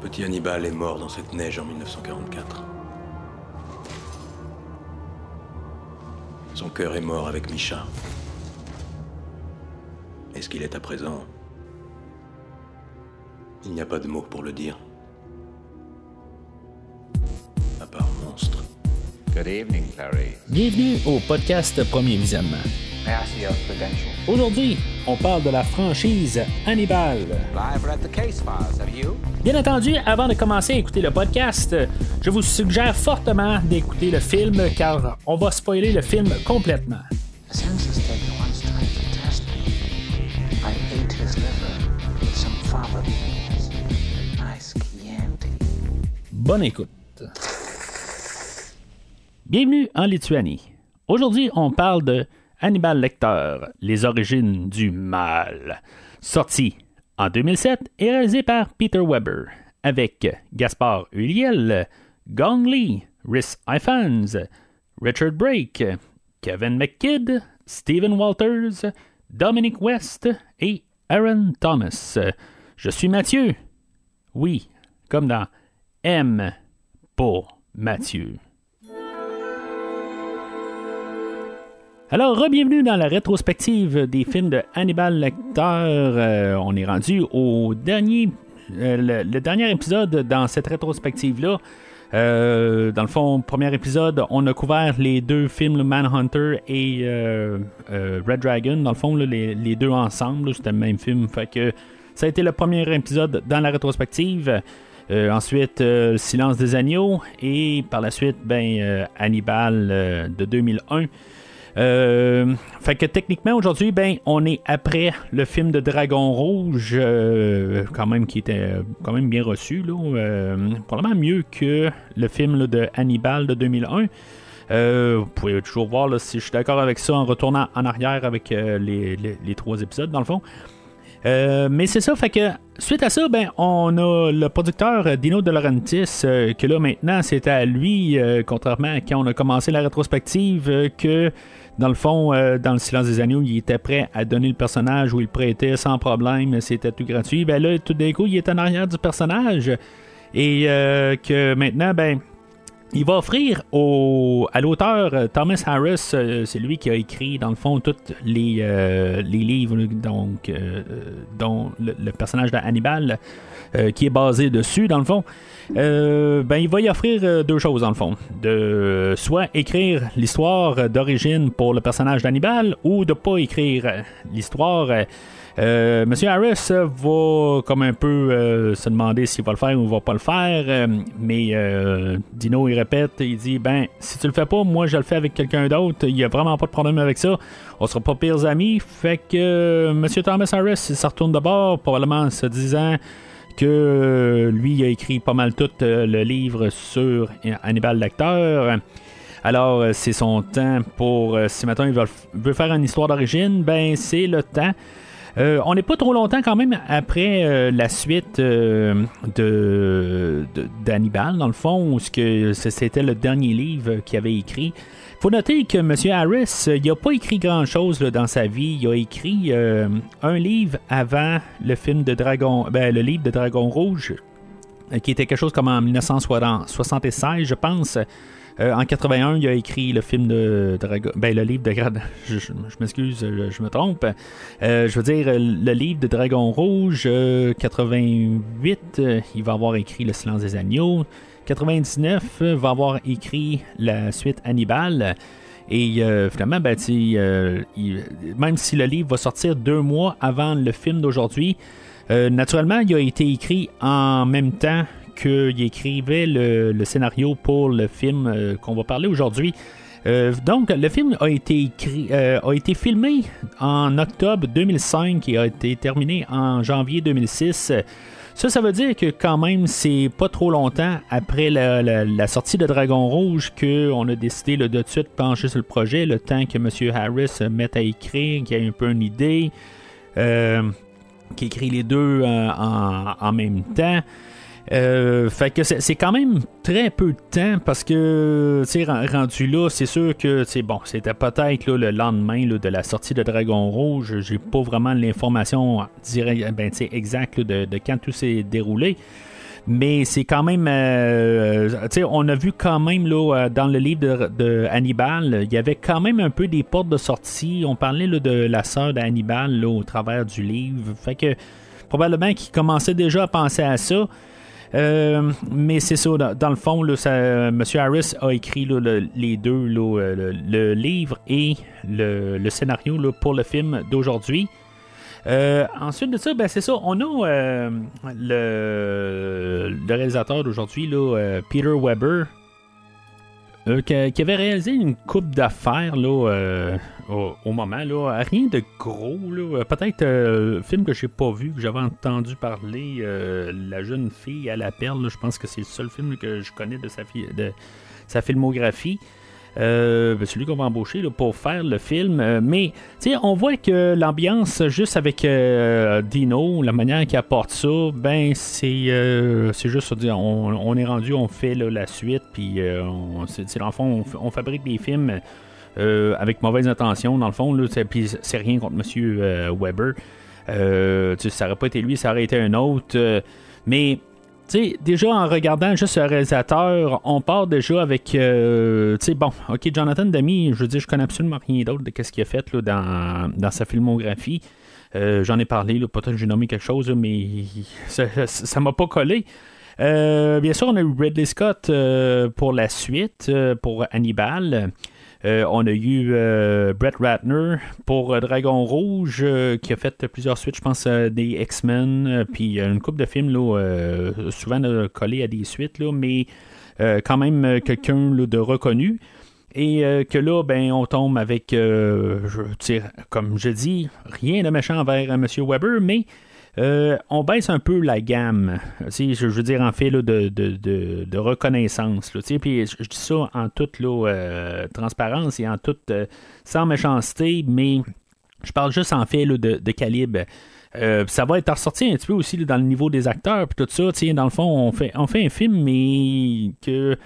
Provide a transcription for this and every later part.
petit Hannibal est mort dans cette neige en 1944. Son cœur est mort avec Micha. Est-ce qu'il est à présent? Il n'y a pas de mots pour le dire. À part monstre. Good evening, Clary. Bienvenue au podcast Premier Visionnement. May I see your credentials? Aujourd'hui, on parle de la franchise Hannibal. I've read the case files, have you? Bien entendu, avant de commencer à écouter le podcast, je vous suggère fortement d'écouter le film car on va spoiler le film complètement. Bonne écoute. Bienvenue en Lituanie. Aujourd'hui, on parle de Hannibal Lecter, Les origines du mal, sorti en 2007 et réalisé par Peter Weber, avec Gaspard Ulliel, Gong Lee, Rhys Ifans, Richard Brake, Kevin McKidd, Stephen Walters, Dominic West et Aaron Thomas. Je suis Mathieu. Oui, comme dans M pour Mathieu. Alors, re-bienvenue dans la rétrospective des films de Hannibal Lecter. Euh, on est rendu au dernier, euh, le, dernier épisode dans cette rétrospective-là. Euh, dans le fond, premier épisode, on a couvert les deux films, le Manhunter et Red Dragon. Dans le fond, là, les, deux ensemble, c'était le même film. Fait que ça a été le premier épisode dans la rétrospective. Ensuite, euh, Le Silence des agneaux et par la suite, ben, Hannibal de 2001. Euh, fait que techniquement aujourd'hui, ben, on est après le film de Dragon Rouge, euh, quand même qui était euh, quand même bien reçu, là, probablement mieux que le film de Hannibal de 2001. Euh, vous pouvez toujours voir là, si je suis d'accord avec ça en retournant en arrière avec les, trois épisodes dans le fond. Mais c'est ça, fait que suite à ça, ben on a le producteur Dino De Laurentiis, que là maintenant c'est à lui, contrairement à quand on a commencé la rétrospective, que dans le fond, euh, dans le silence des agneaux, il était prêt à donner le personnage où il prêtait sans problème, c'était tout gratuit. Ben là, tout d'un coup, il est en arrière du personnage. Et euh, que maintenant, ben, il va offrir au, à l'auteur euh, Thomas Harris, c'est lui qui a écrit dans le fond tous les, les livres donc, dont le, le personnage d'Hannibal euh, qui est basé dessus dans le fond. Euh, ben, il va y offrir euh, deux choses dans le fond. De soit écrire l'histoire d'origine pour le personnage d'Hannibal ou de pas écrire l'histoire. euh, Monsieur Harris va comme un peu se demander s'il va le faire ou va pas le faire, mais Dino il répète, il dit ben si tu le fais pas, moi je le fais avec quelqu'un d'autre, il y a vraiment pas de problème avec ça, on sera pas pires amis, fait que Monsieur Thomas Harris il se retourne de bord, probablement en se disant euh, lui a écrit pas mal tout euh, le livre sur Hannibal Lecter. Alors, euh, c'est son temps pour. si maintenant il veut, faire une histoire d'origine, ben c'est le temps. On n'est pas trop longtemps quand même après la suite de, d'Hannibal, dans le fond, où c'était le dernier livre qu'il avait écrit. Faut noter que M. Harris, euh, il n'a pas écrit grand-chose dans sa vie. Il a écrit euh, un livre avant le film de Dragon, ben, le livre de Dragon Rouge, euh, qui était quelque chose comme en 1976, je pense. En 81, il a écrit le film de Dragon, ben le livre de je, je- m'excuse, je, me trompe. Je veux dire le livre de Dragon Rouge, euh, 88, euh, il va avoir écrit Le Silence des agneaux. 99 euh, va avoir écrit la suite Hannibal. Et euh, finalement, ben, euh, même si le livre va sortir deux mois avant le film d'aujourd'hui, naturellement, il a été écrit en même temps qu'il écrivait le, scénario pour le film qu'on va parler aujourd'hui. Donc, le film a été, écrit, a été filmé en octobre 2005 et a été terminé en janvier 2006. Ça, ça veut dire que quand même, c'est pas trop longtemps après la, sortie de Dragon Rouge qu'on a décidé de tout de suite pencher sur le projet, le temps que M. Harris mette à écrire, qu'il ait un peu une idée, euh, qu'il écrit les deux euh, en même temps. Euh, fait que c'est quand même très peu de temps parce que, tu rendu là, c'est sûr que, c'est bon, c'était peut-être le lendemain là, de la sortie de Dragon Rouge. J'ai pas vraiment l'information direct- ben, exacte de, quand tout s'est déroulé. Mais c'est quand même. euh, sais, on a vu quand même là, euh, dans le livre de, Hannibal, il y avait quand même un peu des portes de sortie. On parlait là, de la sœur d'Hannibal au travers du livre. Fait que probablement qu'il commençait déjà à penser à ça. Euh, mais c'est ça, dans, le fond, là, M. Harris a écrit le- les deux, euh, le, livre et le, scénario pour le film d'aujourd'hui. Euh, ensuite de ça, ben, c'est ça, on a le, réalisateur d'aujourd'hui, Peter Weber, qui, avait réalisé une coupe d'affaires là, au, moment. Là, rien de gros. Euh, Peut-être euh, un film que j'ai pas vu, que j'avais entendu parler, euh, La jeune fille à la perle. Je pense que c'est le seul film que je connais de sa, de sa filmographie. Euh, ben, celui qu'on va embaucher pour faire le film. Euh, mais on voit que l'ambiance, juste avec euh, Dino, la manière qu'il apporte ça, ben c'est euh, juste dire, on, est rendu, on fait la suite, puis c'est, fond, on, on fabrique des films avec mauvaise intention, dans le fond, puis c'est rien contre Monsieur euh, Weber. Euh, ça aurait pas été lui, ça aurait été un autre. euh, mais tu sais, déjà en regardant juste le réalisateur, on part déjà avec. euh, tu sais, bon, ok, Jonathan Demi, je veux dire, je connais absolument rien d'autre de ce qu'il a fait là, dans, dans sa filmographie. Euh, J'en ai parlé, peut-être que j'ai nommé quelque chose, mais ça m'a pas collé. Euh, bien sûr, on a eu Ridley Scott euh, pour la suite, euh, pour Hannibal. Euh, on a eu euh, Brett Ratner pour euh, Dragon Rouge, qui a fait plusieurs suites, je pense, des X-Men, puis une couple de films, là, souvent collés à des suites, là, mais quand même quelqu'un de reconnu. Et que là, ben, on tombe avec, comme je dis, rien de méchant envers M. Weber, mais euh, on baisse un peu la gamme, je, je veux dire, en fait, de, reconnaissance. Puis je, dis ça en toute euh, transparence et en toute, euh, sans méchanceté, mais je parle juste en fait de, calibre. Ça va être ressorti un petit peu aussi dans le niveau des acteurs puis tout ça. Dans le fond, on fait, un film, mais que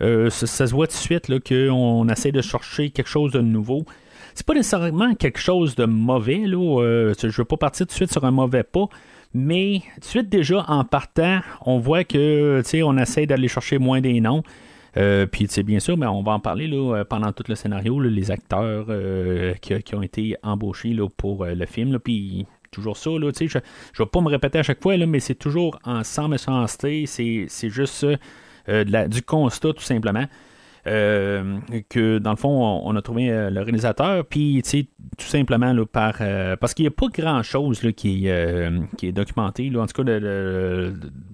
ça, ça se voit tout de suite qu'on essaie de chercher quelque chose de nouveau. C'est pas nécessairement quelque chose de mauvais. Là, euh, je veux pas partir tout de suite sur un mauvais pas. Mais tout de suite, déjà, en partant, on voit que on essaie d'aller chercher moins des noms. Euh, puis, bien sûr, mais on va en parler là, euh, pendant tout le scénario, les acteurs euh, qui, ont été embauchés là, pour euh, le film. Puis, toujours ça, là, je ne vais pas me répéter à chaque fois, mais c'est toujours en sans méchanceté. C'est juste euh, du constat, tout simplement. Euh, que dans le fond, on, a trouvé euh, le réalisateur, puis tout simplement là, par euh, parce qu'il n'y a pas grand chose là, qui, est, qui est documenté, là, en tout cas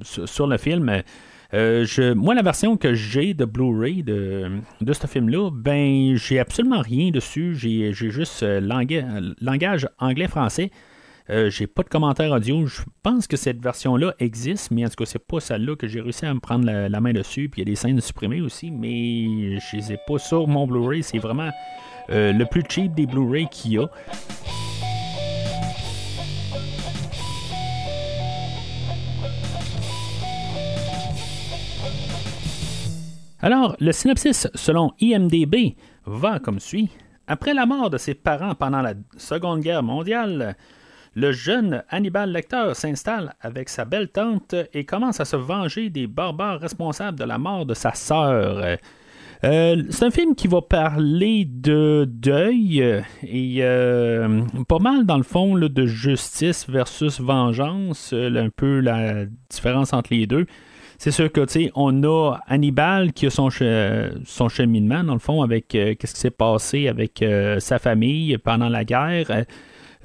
sur, le film. Je, moi, la version que j'ai de Blu-ray de, de ce film-là, ben, j'ai absolument rien dessus. J'ai, juste euh, langage anglais-français. Euh, j'ai pas de commentaire audio. Je pense que cette version-là existe, mais en tout cas, c'est pas celle-là que j'ai réussi à me prendre la, main dessus. Puis il y a des scènes supprimées aussi, mais je les ai pas sur mon Blu-ray. C'est vraiment euh, le plus cheap des Blu-ray qu'il y a. Alors, le synopsis selon IMDB va comme suit. Après la mort de ses parents pendant la Seconde Guerre mondiale, le jeune Hannibal Lecter s'installe avec sa belle tante et commence à se venger des barbares responsables de la mort de sa sœur. Euh, c'est un film qui va parler de deuil et euh, pas mal dans le fond de justice versus vengeance, euh, un peu la différence entre les deux. C'est sûr que, on a Hannibal qui a son, che- son cheminement, dans le fond, avec qu'est-ce qui s'est passé avec sa famille pendant la guerre.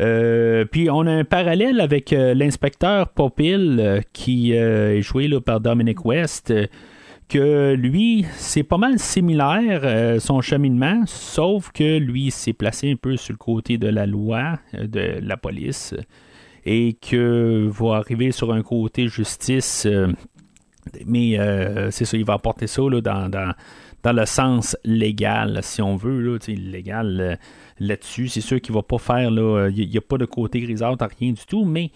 Euh, puis on a un parallèle avec euh, l'inspecteur Popil, euh, qui est joué là, par Dominic West, que lui, c'est pas mal similaire, son cheminement, sauf que lui s'est placé un peu sur le côté de la loi, de la police, et que va arriver sur un côté justice. mais c'est ça, il va apporter ça là, dans, dans, dans le sens légal, si on veut, là, légal là-dessus. C'est sûr qu'il va pas faire, là, il n'y a pas de côté grisâtre, rien du tout, mais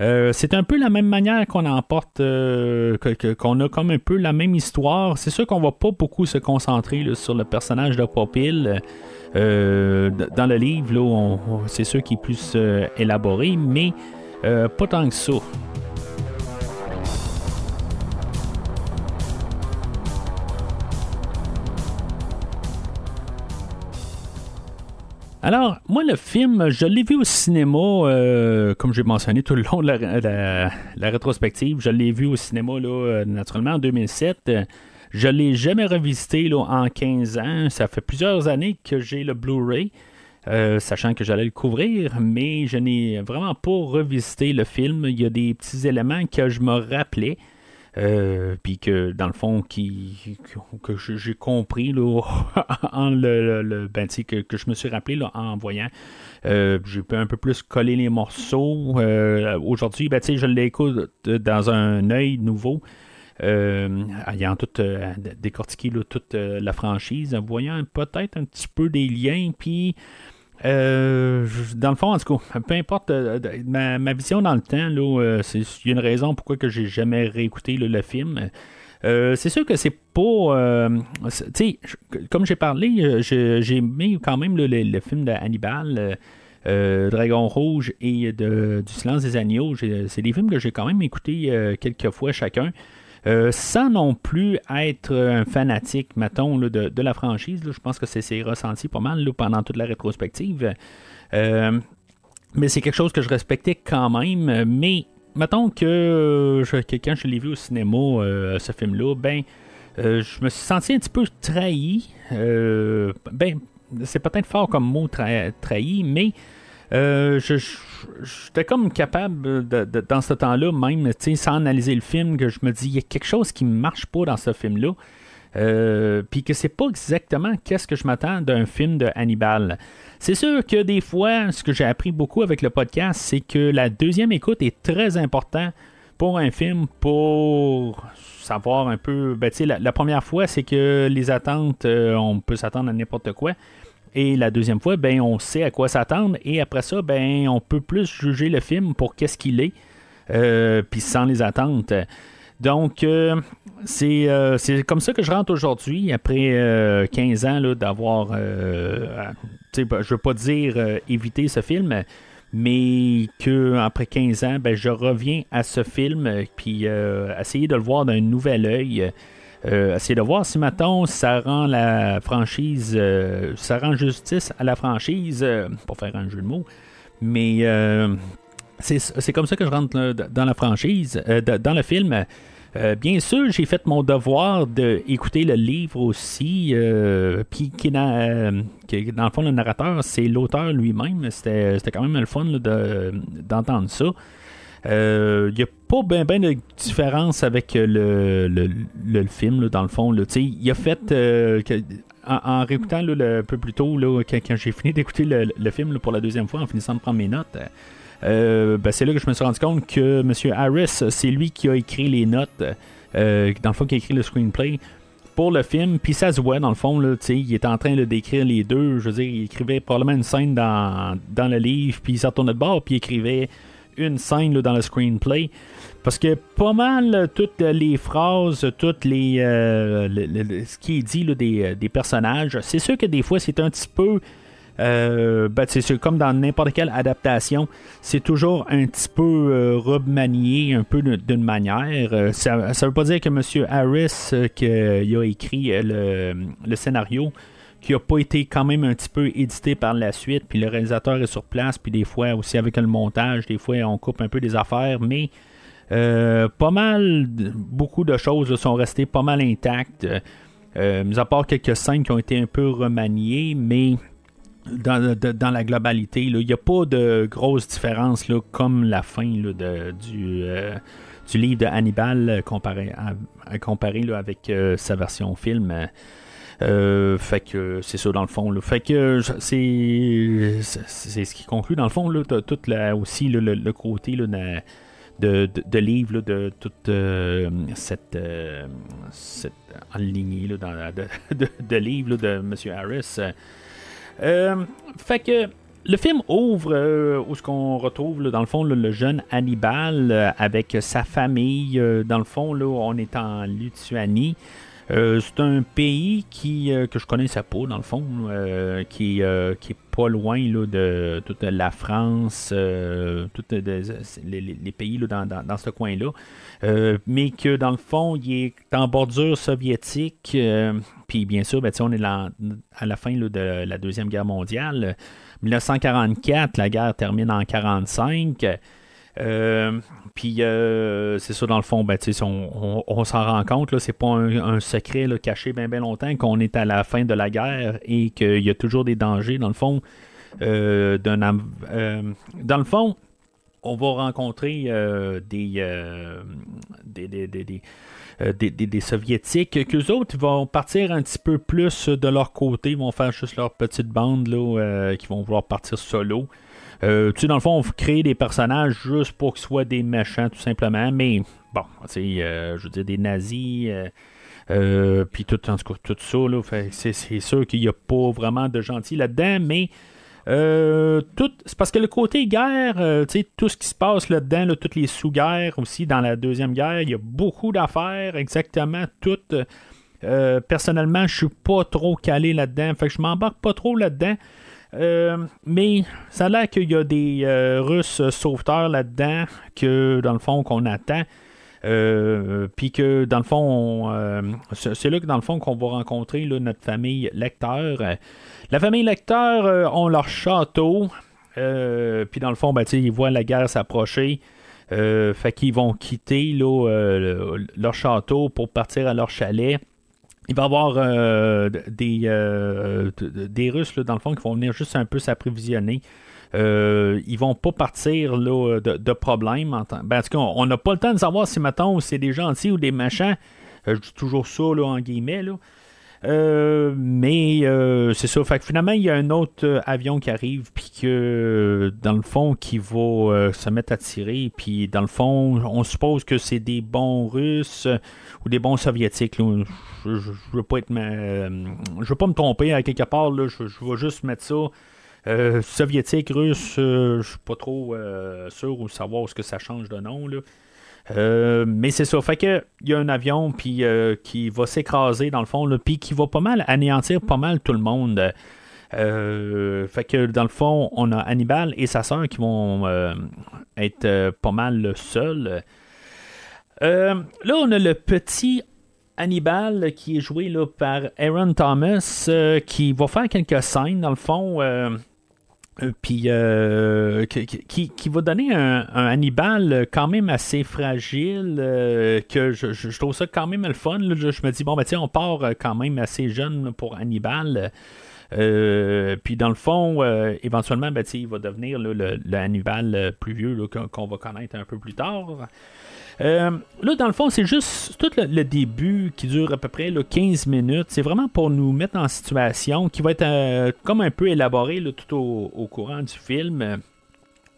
euh, c'est un peu la même manière qu'on emporte, euh, qu'on a comme un peu la même histoire. C'est sûr qu'on va pas beaucoup se concentrer sur le personnage de Popil. Euh, dans le livre, c'est sûr qu'il est plus euh, élaboré, mais euh, pas tant que ça. Alors, moi, le film, je l'ai vu au cinéma, euh, comme j'ai mentionné tout le long de la, rétrospective. Je l'ai vu au cinéma, là, euh, naturellement, en 2007. Euh, Je l'ai jamais revisité là, en 15 ans. Ça fait plusieurs années que j'ai le Blu-ray, sachant que j'allais le couvrir, mais je n'ai vraiment pas revisité le film. Il y a des petits éléments que je me rappelais. Euh, puis que dans le fond qui que j'ai compris là, en le, ben, que, que je me suis rappelé là, en voyant Euh, j'ai pu un peu plus coller les morceaux. Euh, aujourd'hui ben, je l'écoute dans un œil nouveau ayant tout décortiqué là, toute la franchise en voyant peut-être un petit peu des liens puis euh, dans le fond, en tout cas, peu importe euh, ma, vision dans le temps, là, euh, il y a une raison pourquoi que j'ai jamais réécouté le film. Euh, c'est sûr que c'est pas. euh, comme j'ai parlé, j'ai mis quand même le, film de Hannibal. Dragon Rouge et de, du Silence des Agneaux, c'est des films que j'ai quand même écoutés quelques fois chacun. Euh, sans non plus être un fanatique, mettons, de, la franchise. Je pense que c'est ressenti pas mal pendant toute la rétrospective. Euh, mais c'est quelque chose que je respectais quand même. Mais mettons que, euh, quand je l'ai vu au cinéma, euh, ce film-là, ben, je me suis senti un petit peu trahi. Ben, c'est peut-être fort comme mot tra- trahi, mais euh, je- j'étais comme capable, de- dans ce temps-là, même, sans analyser le film, que je me dis, il y a quelque chose qui marche pas dans ce film-là. Euh, puis que c'est pas exactement qu'est-ce que je m'attends d'un film de Hannibal. C'est sûr que des fois, ce que j'ai appris beaucoup avec le podcast, c'est que la deuxième écoute est très important pour un film pour savoir un peu. Ben, la, la première fois, c'est que les attentes, euh, on peut s'attendre à n'importe quoi. Et la deuxième fois, ben, on sait à quoi s'attendre. Et après ça, ben, on peut plus juger le film pour qu'est-ce qu'il est, euh, puis sans les attentes. Donc, euh, c'est euh, c'est comme ça que je rentre aujourd'hui, après euh, 15 ans d'avoir, je veux pas dire éviter ce film, mais que après 15 ans, ben, je reviens à ce film, puis essayer de le voir d'un nouvel œil. Euh, essayer de voir si maintenant ça rend la franchise, euh, ça rend justice à la franchise, euh, pour faire un jeu de mots, mais euh, c'est comme ça que je rentre dans la franchise, dans le film. Bien sûr, j'ai fait mon devoir d'écouter le livre aussi, puis qui, dans, dans le fond, le narrateur, c'est l'auteur lui-même. C'était quand même le fun d'entendre ça. Il n'y a pas bien ben de différence avec le, le, le- le film, dans le fond. Il a fait, euh, en, en réécoutant là, un peu plus tôt, là, quand, j'ai fini d'écouter le, le film pour la deuxième fois, en finissant de prendre mes notes, euh, ben, c'est là que je me suis rendu compte que M. Harris, c'est lui qui a écrit les notes, euh, dans le fond, qui a écrit le screenplay pour le film. Puis ça se voit, dans le fond, là, il est en train là, d'écrire les deux. Je veux dire, il écrivait probablement une scène dans, dans le livre, puis il s'en de bord, puis il écrivait une scène dans le screenplay. Parce que pas mal euh, toutes les phrases, toutes les euh, ce qui est dit des, euh, des personnages, c'est sûr que des fois c'est un petit peu ben, c'est comme dans n'importe quelle adaptation, c'est toujours un petit peu euh, remanié, un peu d'une manière. Ça ne veut pas dire que M. Harris, qui a écrit le, le scénario, qui n'a pas été quand même un petit peu édité par la suite, puis le réalisateur est sur place, puis des fois aussi avec le montage, des fois on coupe un peu des affaires, mais euh, pas mal, beaucoup de choses sont restées pas mal intactes, euh, mis à part quelques scènes qui ont été un peu remaniées, mais dans, dans la globalité, il n'y a pas de grosse différence là, comme la fin là, de- du, euh, du livre de Hannibal comparé, à, à comparer là, avec sa version film. Euh, fait que c'est ça dans le fond. là. Fait que c'est c'est ce qui conclut dans le fond là, tout la- aussi le, le côté là, de, de, de- livre de toute euh, cette, euh, cette lignée là, dans de, de, de livres là, de M. Harris. Euh, fait que le film ouvre où ce qu'on retrouve là, dans le fond le jeune Hannibal avec sa famille. dans le fond, là, on est en Lituanie. Euh, c'est un pays qui, euh, que je connaissais pas, dans le fond, euh, qui, qui est pas loin là, de toute la France, tous les, les pays là, dans, dans, ce coin-là. Mais que dans le fond, il est en bordure soviétique. puis bien sûr, ben, on est là- à la fin là, de la Deuxième Guerre mondiale. 1944, la guerre termine en 1945. Puis euh, c'est ça dans le fond, ben, on, on- on s'en rend compte, là, c'est pas un, secret là, caché bien longtemps qu'on est à la fin de la guerre et qu'il y a toujours des dangers dans le fond. euh, euh, dans le fond, on va rencontrer euh, des, des, des, des, des, des- soviétiques qu'eux autres vont partir un petit peu plus de leur côté, ils vont faire juste leur petite bande là, qui vont vouloir partir solo. Euh, tu sais, dans le fond, on crée des personnages juste pour qu'ils soient des méchants, tout simplement. Mais bon, tu sais, euh, je veux dire, des nazis, euh, puis tout, en tout cas, tout ça, là, c'est, c'est sûr qu'il n'y a pas vraiment de gentils là-dedans, mais tout, c'est parce que le côté guerre, euh, tu sais, tout ce qui se passe là-dedans, là, toutes les sous-guerres aussi dans la Deuxième Guerre, il y a beaucoup d'affaires, exactement toutes. Personnellement, je suis pas trop calé là-dedans, fait que je m'embarque pas trop là-dedans. Euh, mais ça a l'air qu'il y a des euh, Russes sauveteurs là-dedans que, dans le fond, qu'on attend. Euh, Puis que, dans le fond, on, c'est là que, dans le fond, qu'on va rencontrer notre famille lecteur. La famille lecteur euh, ont leur château. Puis, dans le fond, ben, ils voient la guerre s'approcher. Fait qu'ils vont quitter leur château pour partir à leur chalet. Il va y avoir euh, des, euh, des Russes, là, dans le fond, qui vont venir juste un peu s'approvisionner. Euh, ils vont pas partir là, de, de problème. En, temps- ben, en tout cas, on n'a pas le temps de savoir si, mettons, c'est des gentils ou des méchants. Euh, je dis toujours ça, là, en guillemets. Là. Euh, mais euh, c'est ça. Fait que finalement, il y a un autre euh, avion qui arrive, puis que dans le fond, qui va se mettre à tirer. Puis dans le fond, on suppose que c'est des bons Russes ou des bons Soviétiques. Je, je, veux pas être, je veux pas me tromper à quelque part. Là. Je, vais juste mettre ça. Soviétique, russe, euh, je suis pas trop sûr ou savoir ce que ça change de nom. Là. Euh, mais c'est ça. Fait que il y a un avion puis euh, qui va s'écraser dans le fond, puis qui va pas mal anéantir pas mal tout le monde. Euh, fait que dans le fond, on a Hannibal et sa sœur qui vont être pas mal seuls. Là, on a le petit Hannibal qui est joué là, par Aaron Thomas qui va faire quelques scènes dans le fond. Euh, euh, euh, qui, qui- va donner un, Hannibal quand même assez fragile, euh, que je, je- trouve ça quand même le fun. là. Je, je me dis, bon, ben tiens, on part euh, quand même assez jeune pour Hannibal. Euh, puis dans le fond, euh, éventuellement, ben, il va devenir le, le Hannibal euh, plus vieux qu'on va connaître un peu plus tard. Euh, là, dans le fond, c'est juste tout le, début qui dure à peu près là, 15 minutes. C'est vraiment pour nous mettre en situation qui va être euh, comme un peu élaboré là, tout au, courant du film.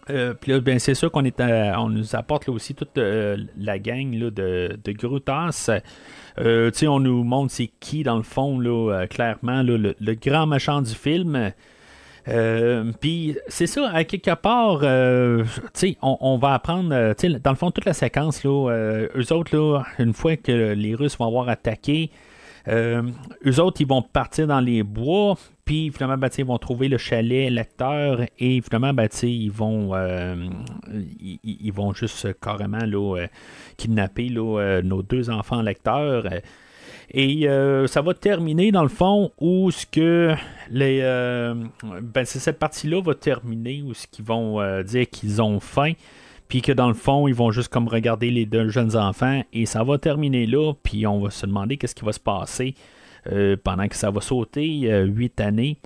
Euh, Puis là, ben, c'est sûr qu'on est on nous apporte là, aussi toute la gang là, de, de Grutas. On nous montre c'est qui, dans le fond, là, clairement, le, le grand méchant du film. Euh, Puis c'est ça, à quelque part, euh, on, on va apprendre, euh, dans le fond, toute la séquence, là, eux autres, là, une fois que les Russes vont avoir attaqué, eux autres, ils vont partir dans les bois, puis finalement, ben, ils vont trouver le chalet lecteur, et finalement, ben, ils vont, ils, vont juste carrément là, kidnapper là, nos deux enfants lecteurs. Et euh, ça va terminer dans le fond où ce que les euh, ben c'est cette partie-là va terminer où ce qu'ils vont euh, dire qu'ils ont faim puis que dans le fond ils vont juste comme regarder les deux jeunes enfants et ça va terminer là puis on va se demander qu'est-ce qui va se passer pendant que ça va sauter huit années.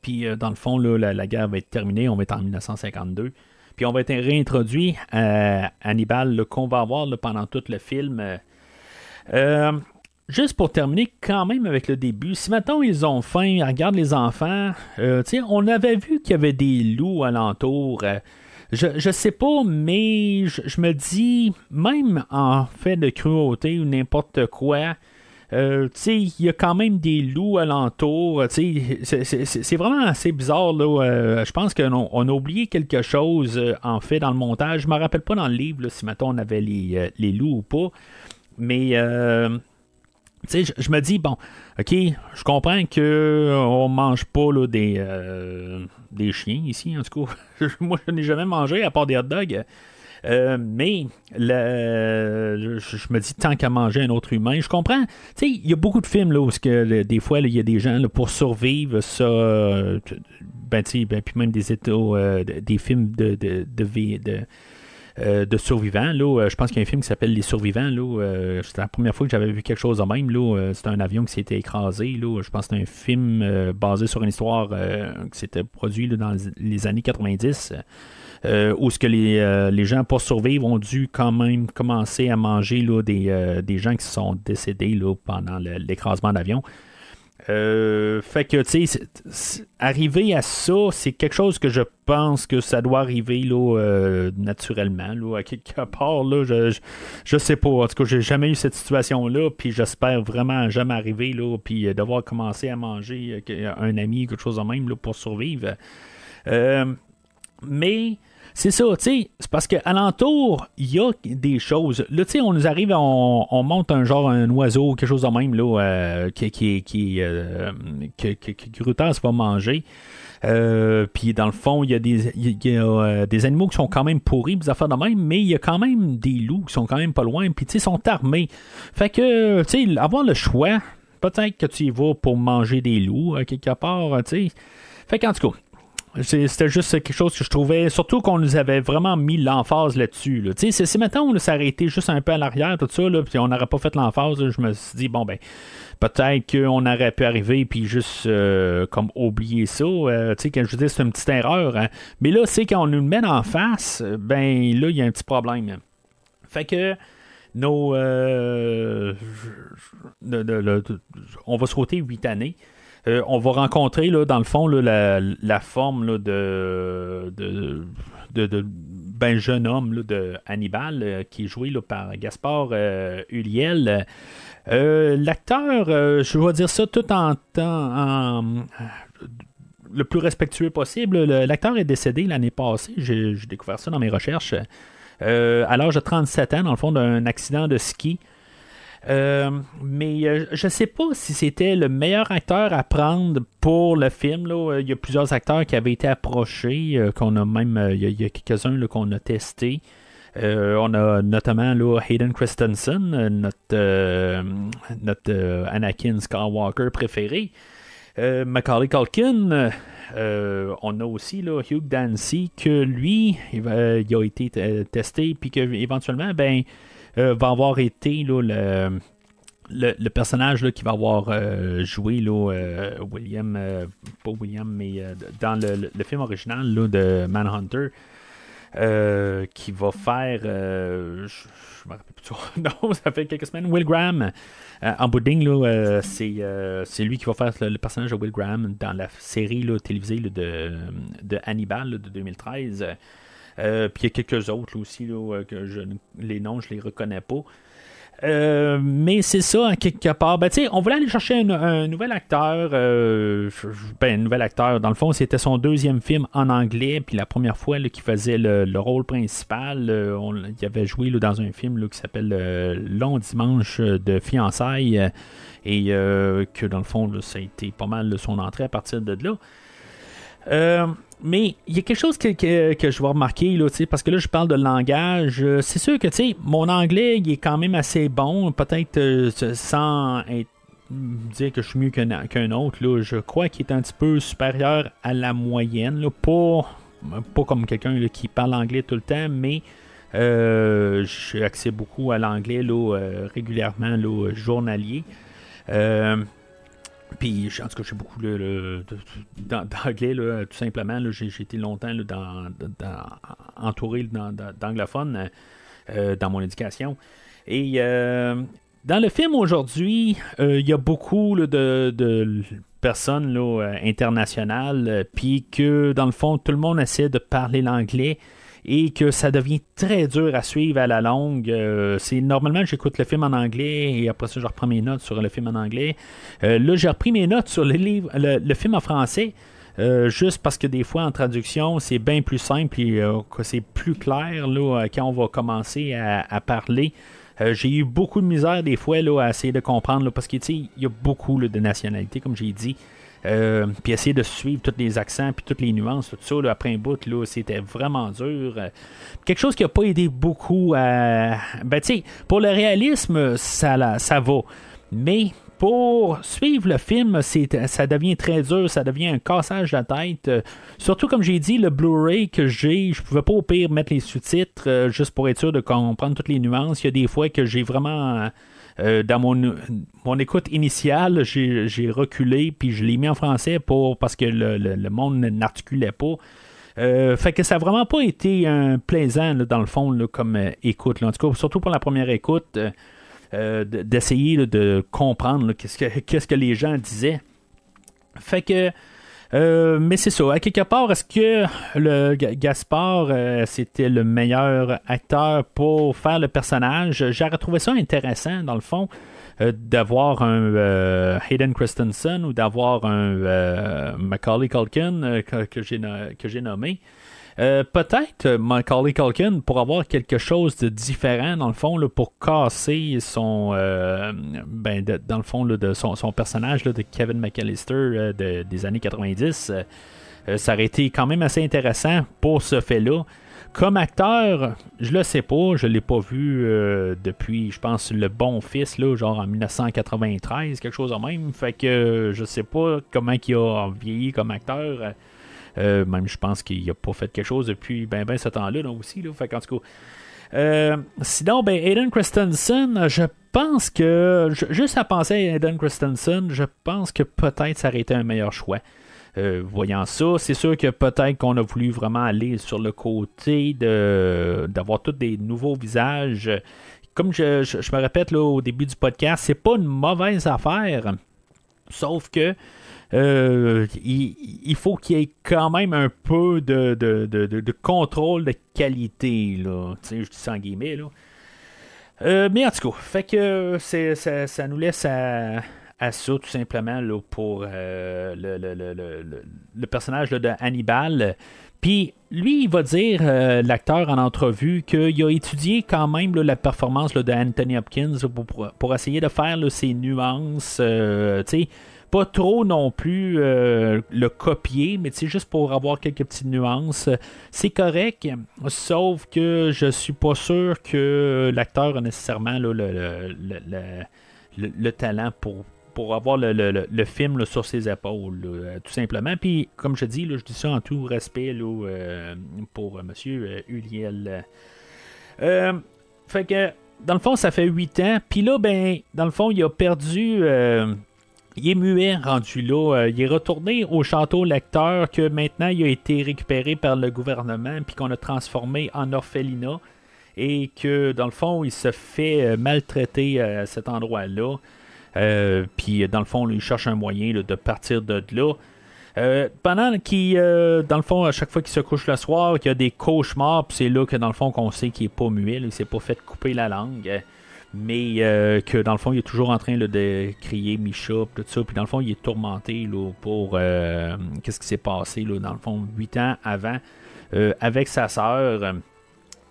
Puis dans le fond là, la, guerre va être terminée on va être en 1952 puis on va être réintroduit à Hannibal qu'on va avoir pendant tout le film. Euh, Juste pour terminer quand même avec le début, si maintenant ils ont faim, ils regardent les enfants, euh, on avait vu qu'il y avait des loups alentour. euh, je, je sais pas, mais je, me dis, même en fait de cruauté ou n'importe quoi, euh, il y a quand même des loups alentour. c'est- vraiment assez bizarre. Là, euh, je pense qu'on on a oublié quelque chose, en fait, dans le montage. Je me rappelle pas dans le livre si maintenant on avait les, les loups ou pas. Mais, Tu sais, je, me dis, bon, OK, je comprends que euh, on mange pas là, des, euh, des chiens ici, en tout cas. Moi, je n'ai jamais mangé à part des hot dogs. Euh, mais le- je, me dis tant qu'à manger un autre humain, je comprends. Tu sais, il y a beaucoup de films là, où que, des fois il y a des gens là, pour survivre, ça, euh, ben, tu sais, ben, puis même des états, de- des films de, de, de, de, de survivants. Là, Euh, je pense qu'il y a un film qui s'appelle Les Survivants. Euh, c'était la première fois que j'avais vu quelque chose de même. Là, Euh, c'était un avion qui s'était écrasé. Là, je pense que c'était un film euh, basé sur une histoire euh, qui s'était produit dans les- années 90. euh, où ce que les, euh, les gens pour survivre ont dû quand même commencer à manger là, des, euh, des gens qui sont décédés là, pendant l'écrasement d'avion. Euh, fait que, tu sais, arriver à ça, c'est quelque chose que je pense que ça doit arriver là, euh, naturellement. Là, à quelque part, là, je, je, je sais pas. En tout cas, j'ai jamais eu cette situation-là, puis j'espère vraiment jamais arriver, là, puis devoir commencer à manger euh, un ami, quelque chose de même, là, pour survivre. Euh, mais c'est ça, tu sais, c'est parce qu'à l'entour, il y a des choses. Là, tu sais, on nous arrive, on, on monte un genre, un oiseau, quelque chose de même, là, euh, qui, qui, qui, euh, que, que, que va manger. Euh, puis dans le fond, il y a, des, y a, euh, des animaux qui sont quand même pourris, des affaires de même, mais il y a quand même des loups qui sont quand même pas loin, puis tu sais, sont armés. Fait que, tu sais, avoir le choix, peut-être que tu y vas pour manger des loups, à quelque part, tu sais. Fait qu'en tout cas, C'était juste quelque chose que je trouvais, surtout qu'on nous avait vraiment mis l'emphase là-dessus. Si, ça aurait été juste un peu à l'arrière, tout ça, là, puis on n'aurait pas fait l'emphase, je me suis dit, bon, ben, peut-être qu'on aurait pu arriver, puis juste euh, comme oublier ça. euh, tu sais, quand je dis c'est une petite erreur. hein. Mais là, c'est quand on nous le met en face, ben, là, il y a un petit problème. Fait que nos. euh, on va sauter huit années. Euh, on va rencontrer, là, dans le fond, là, la, la forme là, de, de, de, ben, jeune homme là, de Hannibal, euh, qui est joué là, par Gaspard euh, Ulliel. Euh, L'acteur, je vais dire ça tout en temps. le plus respectueux possible. Le- L'acteur est décédé l'année passée. J'ai découvert ça dans mes recherches. À l'âge de 37 ans, dans le fond, d'un accident de ski. Euh, mais euh, je sais pas si c'était le meilleur acteur à prendre pour le film. Là. Euh, Il y a plusieurs acteurs qui avaient été approchés, qu'on a même, il y a, quelques-uns qu'on a testés. On a notamment là, Hayden Christensen, notre, notre Anakin Skywalker préféré. Macaulay Culkin, on a aussi là, Hugh Dancy, que lui, il, il a été testé, puis qu'éventuellement, ben, va avoir été là, le, le, personnage là, qui va avoir euh, joué là, euh, William, euh, pas William, mais euh, dans le, le- film original là, de Manhunter. euh, qui va faire. euh, je je me rappelle plus son nom, ça fait quelques semaines. Will Graham. Euh, en bout euh, c'est, euh, lui qui va faire le, personnage de Will Graham dans la série télévisée de, de Hannibal de 2013. Euh, puis il y a quelques autres aussi, là, euh, que je, les noms, je les reconnais pas. Euh, mais c'est ça, quelque part. Ben, on voulait aller chercher un, nouvel acteur. ben, un nouvel acteur. Dans le fond, c'était son deuxième film en anglais. Puis la première fois qu'il faisait le, le rôle principal, il avait joué dans un film qui s'appelle Long Dimanche de fiançailles. et que dans le fond, ça a été pas mal son entrée à partir de là. Mais il y a quelque chose que, je vais remarquer, là, parce que là, je parle de langage. Euh, C'est sûr que, mon anglais, est quand même assez bon. Peut-être euh, sans dire que je suis mieux qu'un autre. Là, je crois qu'il est un petit peu supérieur à la moyenne. Là, pas, comme quelqu'un qui parle anglais tout le temps, mais euh, j'ai accès beaucoup à l'anglais régulièrement, journalier. Euh, puis, en tout cas, j'ai beaucoup le, d'anglais, tout simplement. j'ai, été longtemps là, dans, dans- entouré d'anglophones euh, dans mon éducation. Et euh, dans le film aujourd'hui, euh, il y a beaucoup de, de personnes là, euh, internationales, euh, puis que dans le fond, tout le monde essaie de parler l'anglais et que ça devient très dur à suivre à la longue. Euh, c'est normalement j'écoute le film en anglais et après ça je reprends mes notes sur le film en anglais. Euh, là j'ai repris mes notes sur le livre, le, le film en français. euh, juste parce que des fois en traduction c'est bien plus simple et c'est plus clair là, quand on va commencer à parler Euh, j'ai eu beaucoup de misère des fois là, à essayer de comprendre là, parce qu'il y a beaucoup de nationalités, comme j'ai dit. Euh, puis essayer de suivre tous les accents, puis toutes les nuances, tout ça, après un bout, là, c'était vraiment dur. quelque chose qui n'a pas aidé beaucoup à. Ben, tu sais, pour le réalisme, ça, ça va. Mais pour suivre le film, ça devient très dur, ça devient un cassage de la tête. Euh, surtout, comme j'ai dit, le Blu-ray que j'ai, je pouvais pas au pire mettre les sous-titres euh, juste pour être sûr de comprendre toutes les nuances. Il y a des fois que j'ai vraiment. Euh, dans mon, mon écoute initiale, j'ai reculé puis je l'ai mis en français pour parce que le, monde n'articulait pas. fait que ça n'a vraiment pas été un plaisant dans le fond comme écoute. En tout cas, surtout pour la première écoute. Euh, d'essayer de comprendre qu'est-ce que, que les gens disaient. Fait que. Euh, mais c'est ça. À quelque part, est-ce que le Gaspard euh, c'était le meilleur acteur pour faire le personnage? J'aurais trouvé ça intéressant dans le fond d'avoir un Hayden Christensen ou d'avoir un Macaulay Culkin que, j'ai, que j'ai nommé. Euh, peut-être euh, Macaulay Culkin pour avoir quelque chose de différent dans le fond pour casser son euh, ben, dans le fond de son, personnage de Kevin McAllister des années 90 ça aurait été quand même assez intéressant pour ce fait-là comme acteur, je le sais pas, je l'ai pas vu depuis, je pense, Le Bon Fils, là, genre en 1993, quelque chose de même. Fait que je sais pas comment il a vieilli comme acteur. Euh, même je pense qu'il n'a pas fait quelque chose depuis ben, ben ce temps-là aussi. Là. Tout cas, euh, sinon, ben, Aiden Christensen, je pense que, juste à penser à Aiden Christensen, je pense que peut-être ça aurait été un meilleur choix. Euh, voyant ça, c'est sûr que peut-être qu'on a voulu vraiment aller sur le côté de d'avoir tous des nouveaux visages. Comme je, je me répète là, au début du podcast, c'est pas une mauvaise affaire. Sauf que euh, il, faut qu'il y ait quand même un peu de, contrôle de qualité, là. je dis ça guillemets, là. Euh, mais en tout cas, fait que ça, nous laisse à, ça, tout simplement, là, pour euh, le, personnage de Hannibal. Puis lui, il va dire, l'acteur en entrevue, qu'il a étudié quand même la performance de Anthony Hopkins pour, pour, essayer de faire ses nuances. sais pas trop non plus euh, le copier, mais c'est juste pour avoir quelques petites nuances. C'est correct, sauf que je suis pas sûr que l'acteur a nécessairement le, le, talent pour, pour avoir le, film sur ses épaules, tout simplement. Puis, comme je dis, je dis ça en tout respect euh, pour M. Uliel. Euh, fait que, dans le fond, ça fait 8 ans. Puis là, ben, dans le fond, il a perdu il est muet rendu là. Euh, il est retourné au château lecteur que maintenant il a été récupéré par le gouvernement puis qu'on a transformé en orphelinat et que dans le fond il se fait euh, maltraiter à cet endroit-là. Euh, puis dans le fond il cherche un moyen de partir de là. pendant qu'il, dans le fond, à chaque fois qu'il se couche le soir, qu'il y a des cauchemars, puis c'est là que dans le fond qu'on sait qu'il est pas muet, il s'est pas fait couper la langue mais euh, que dans le fond, il est toujours en train de crier Micha, tout ça, puis dans le fond, il est tourmenté pour euh, qu'est-ce qui s'est passé, là, dans le fond, huit ans avant, euh, avec sa sœur.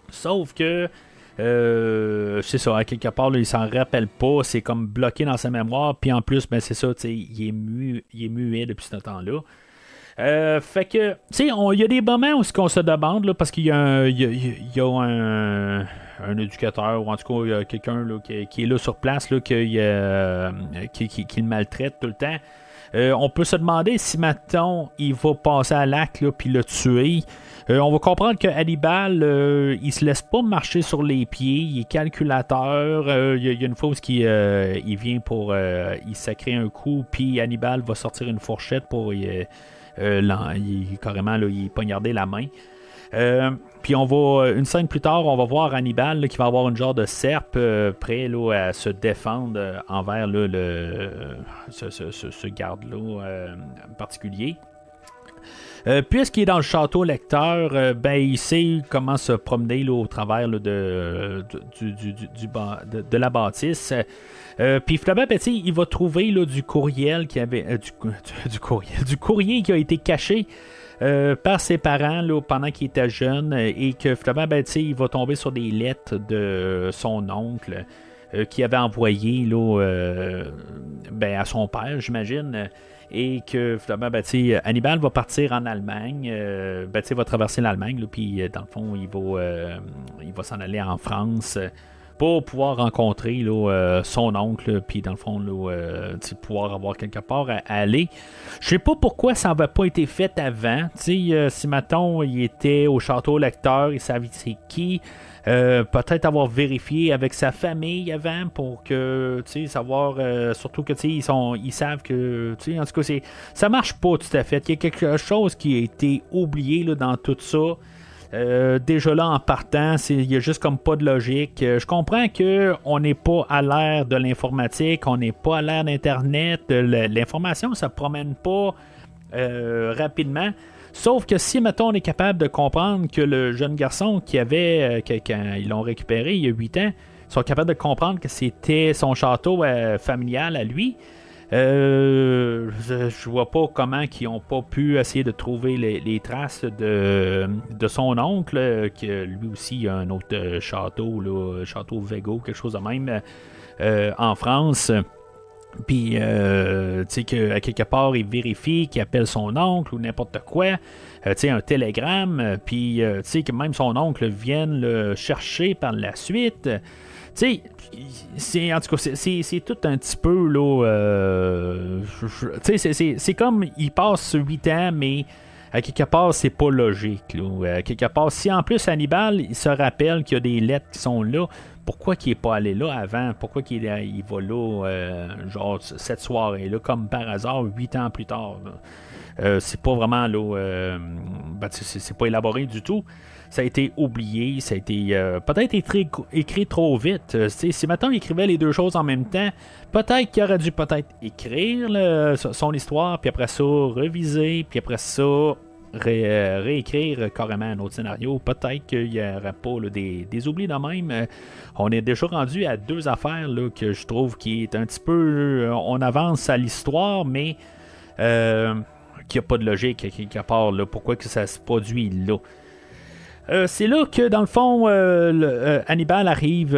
Sauf que, c'est ça, quelque part, il s'en rappelle pas, c'est comme bloqué dans sa mémoire, puis en plus, ben, c'est ça, il est, il est muet depuis ce temps-là. Fait que, tu sais, il y a des moments où on se demande, là, parce qu'il y, a, y a un un éducateur ou en tout cas quelqu'un qui, est là sur place là, qui, euh, qui, le maltraite tout le temps. Euh, on peut se demander si maintenant il va passer à l'acte puis le tuer. Euh, on va comprendre que Hannibal, il se laisse pas marcher sur les pieds, il est calculateur. Il y, a une fois où il, vient pour. il sacrer un coup, puis Hannibal va sortir une fourchette pour. Il, carrément, là, il la main. Euh, puis on va, une scène plus tard, on va voir Hannibal qui va avoir une genre de serpe euh, prêt à se défendre euh, envers le, ce, garde-là en particulier. Puisqu'il est dans le château lecteur, ben, il sait comment se promener au travers de, de, la bâtisse. Puis Flaubert Petit, il va trouver du courriel qui avait. Du, du, courrier qui a été caché euh, par ses parents là, pendant qu'il était jeune et que finalement, ben, va tomber sur des lettres de son oncle qui avait envoyé là, ben, à son père, j'imagine et que finalement, ben, Hannibal va partir en Allemagne, euh, ben, va traverser l'Allemagne, puis dans le fond, il il va s'en aller en France pour pouvoir rencontrer là, son oncle, puis dans le fond, là, pouvoir avoir quelque part à, aller. Je sais pas pourquoi ça n'avait pas été fait avant. si Maton il était au château lecteur, il savait c'est qui. Euh, peut-être avoir vérifié avec sa famille avant pour que, savoir, euh, surtout que, ils, sont, ils savent que, en tout cas, ça marche pas tout à fait. Il y a quelque chose qui a été oublié là, dans tout ça. Euh, déjà là en partant, il n'y a juste comme pas de logique. je comprends que on n'est pas à l'ère de l'informatique, on n'est pas à l'ère d'Internet, l'information ne se promène pas rapidement. Sauf que si, mettons, on est capable de comprendre que le jeune garçon qui avait, euh, quand ils l'ont récupéré il y a 8 ans, sont capables de comprendre que c'était son château euh, familial à lui, euh, je, vois pas comment ils ont pas pu essayer de trouver les, traces de, de, son oncle, qui lui aussi a un autre château, là, château Vego, quelque chose de même, en France. Puis, euh, tu sais, qu'à quelque part, il vérifie qu'il appelle son oncle ou n'importe quoi. Euh, tu sais, un télégramme. Euh, puis, tu sais, que même son oncle vienne le chercher par la suite. Tu sais, en tout cas, c'est tout un petit peu, là. sais, c'est comme, il passe 8 ans, mais à quelque part, c'est pas logique. Là. À quelque part, si en plus Hannibal, il se rappelle qu'il y a des lettres qui sont là, pourquoi il n'est pas allé là avant? Pourquoi il, il va là, euh, genre, cette soirée-là, comme par hasard, huit ans plus tard? Euh, c'est pas vraiment là, euh, ben, c'est pas élaboré du tout. Ça a été oublié, ça a été peut-être écrit, trop vite. si maintenant il écrivait les deux choses en même temps, peut-être qu'il aurait dû peut-être écrire son histoire, puis après ça reviser, puis après ça euh, réécrire carrément un autre scénario. Peut-être qu'il n'y aurait pas des, oublis de même. Euh, on est déjà rendu à deux affaires là, que je trouve qui est un petit peu. Euh, on avance à l'histoire, mais euh, qu'il n'y a pas de logique quelque part. Là, pourquoi que ça se produit là? Euh, c'est là que, dans le fond, euh, euh, Hannibal arrive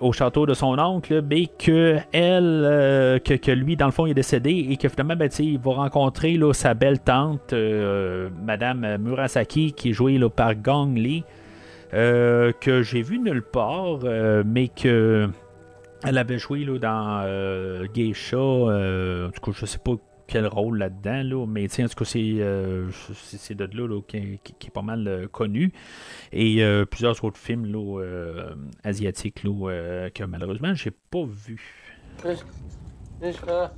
au château de son oncle, mais que que, lui, dans le fond, est décédé et que finalement, ben, il va rencontrer sa belle tante, Madame Murasaki, qui est jouée là, par Gong Lee, que j'ai vu nulle part, mais que elle avait joué là, dans Geisha, tout cas, je sais pas quel rôle là-dedans, là, mais en tout cas, c'est, euh, c'est, de là, qui, est pas mal euh, connu. Et euh, plusieurs autres films là, asiatiques là, que malheureusement, j'ai pas vu. Misha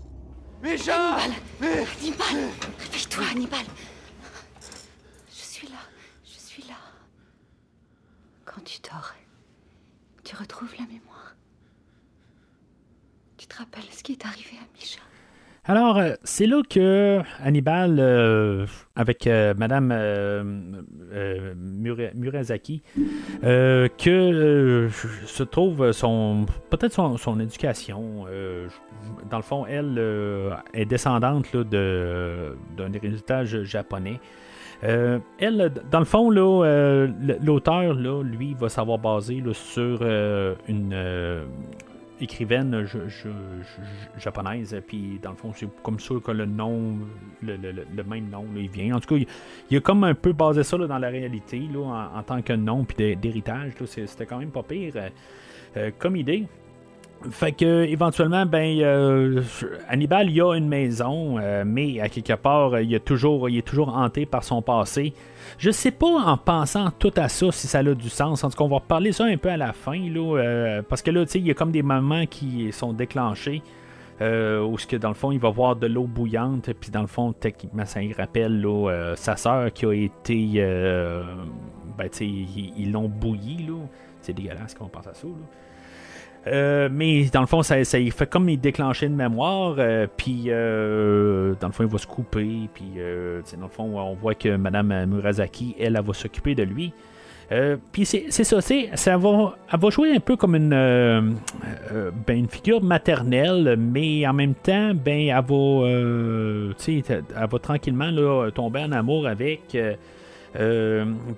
Misha Hannibal Réveille-toi, Hannibal Je suis là, je suis là. Quand tu dors, tu retrouves la mémoire. Tu te rappelles ce qui est arrivé à Misha alors, euh, c'est là que Hannibal, euh, avec euh, Madame que se trouve son peut-être son, éducation. dans le fond, elle est descendante d'un héritage japonais. elle, dans le fond, l'auteur, lui, va savoir baser sur une, écrivaine japonaise, puis dans le fond, c'est comme ça que le nom, le, même nom, il vient. En tout cas, il, a comme un peu basé ça dans la réalité, là, en, tant que nom, puis d'héritage. C'était quand même pas pire euh, euh, comme idée. Fait que éventuellement, ben euh, Hannibal, il a une maison, mais à quelque part, il, a toujours, il est toujours hanté par son passé. Je sais pas en pensant tout à ça si ça a du sens. En tout cas, on va reparler ça un peu à la fin, là, euh, parce que là, tu sais, il y a comme des moments qui sont déclenchés. Euh, où que dans le fond il va voir de l'eau bouillante puis dans le fond techniquement ça y rappelle euh, sa sœur qui a été ben tu sais ils l'ont bouilli là c'est dégueulasse quand on pense à ça là. Euh, mais dans le fond, ça, il fait comme il déclenchait une mémoire, euh, puis euh, dans le fond, il va se couper, puis dans le fond, on voit que Madame Murasaki, elle, elle, va s'occuper de lui. Euh, puis c'est ça, ça va, elle va jouer un peu comme une, euh, euh, ben, une figure maternelle, mais en même temps, ben, elle va, elle va tranquillement là, tomber en amour avec.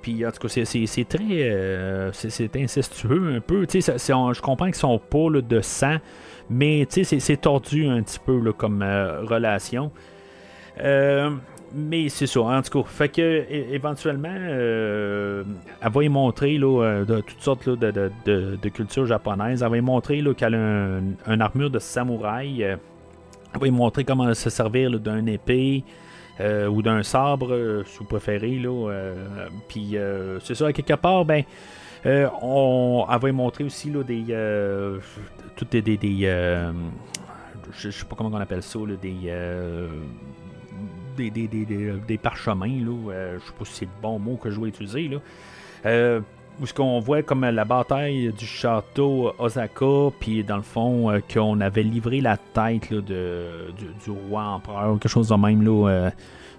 Puis en tout cas, c'est très. c'est incestueux un peu. je comprends qu'ils sont pas de sang, mais c'est tordu un petit peu là, comme relation. Euh, mais c'est ça, en tout cas. Fait que éventuellement, euh, elle va y montrer là, euh, de toutes sortes de, de, de, cultures japonaises. Elle va y montrer qu'elle a un, armure de samouraï. Euh, elle va y montrer comment se servir d'un épée. Ou d'un sabre, si vous préférez. Puis c'est ça, quelque part, ben, on, y montrer aussi là, des. toutes des. des, je sais pas comment on appelle ça, des des, parchemins, là, euh, je sais pas si c'est le bon mot que je vais utiliser, là, euh, où ce qu'on voit comme la bataille du château Osaka, puis dans le fond, euh, qu'on avait livré la tête de, du, roi empereur, quelque chose de même, là,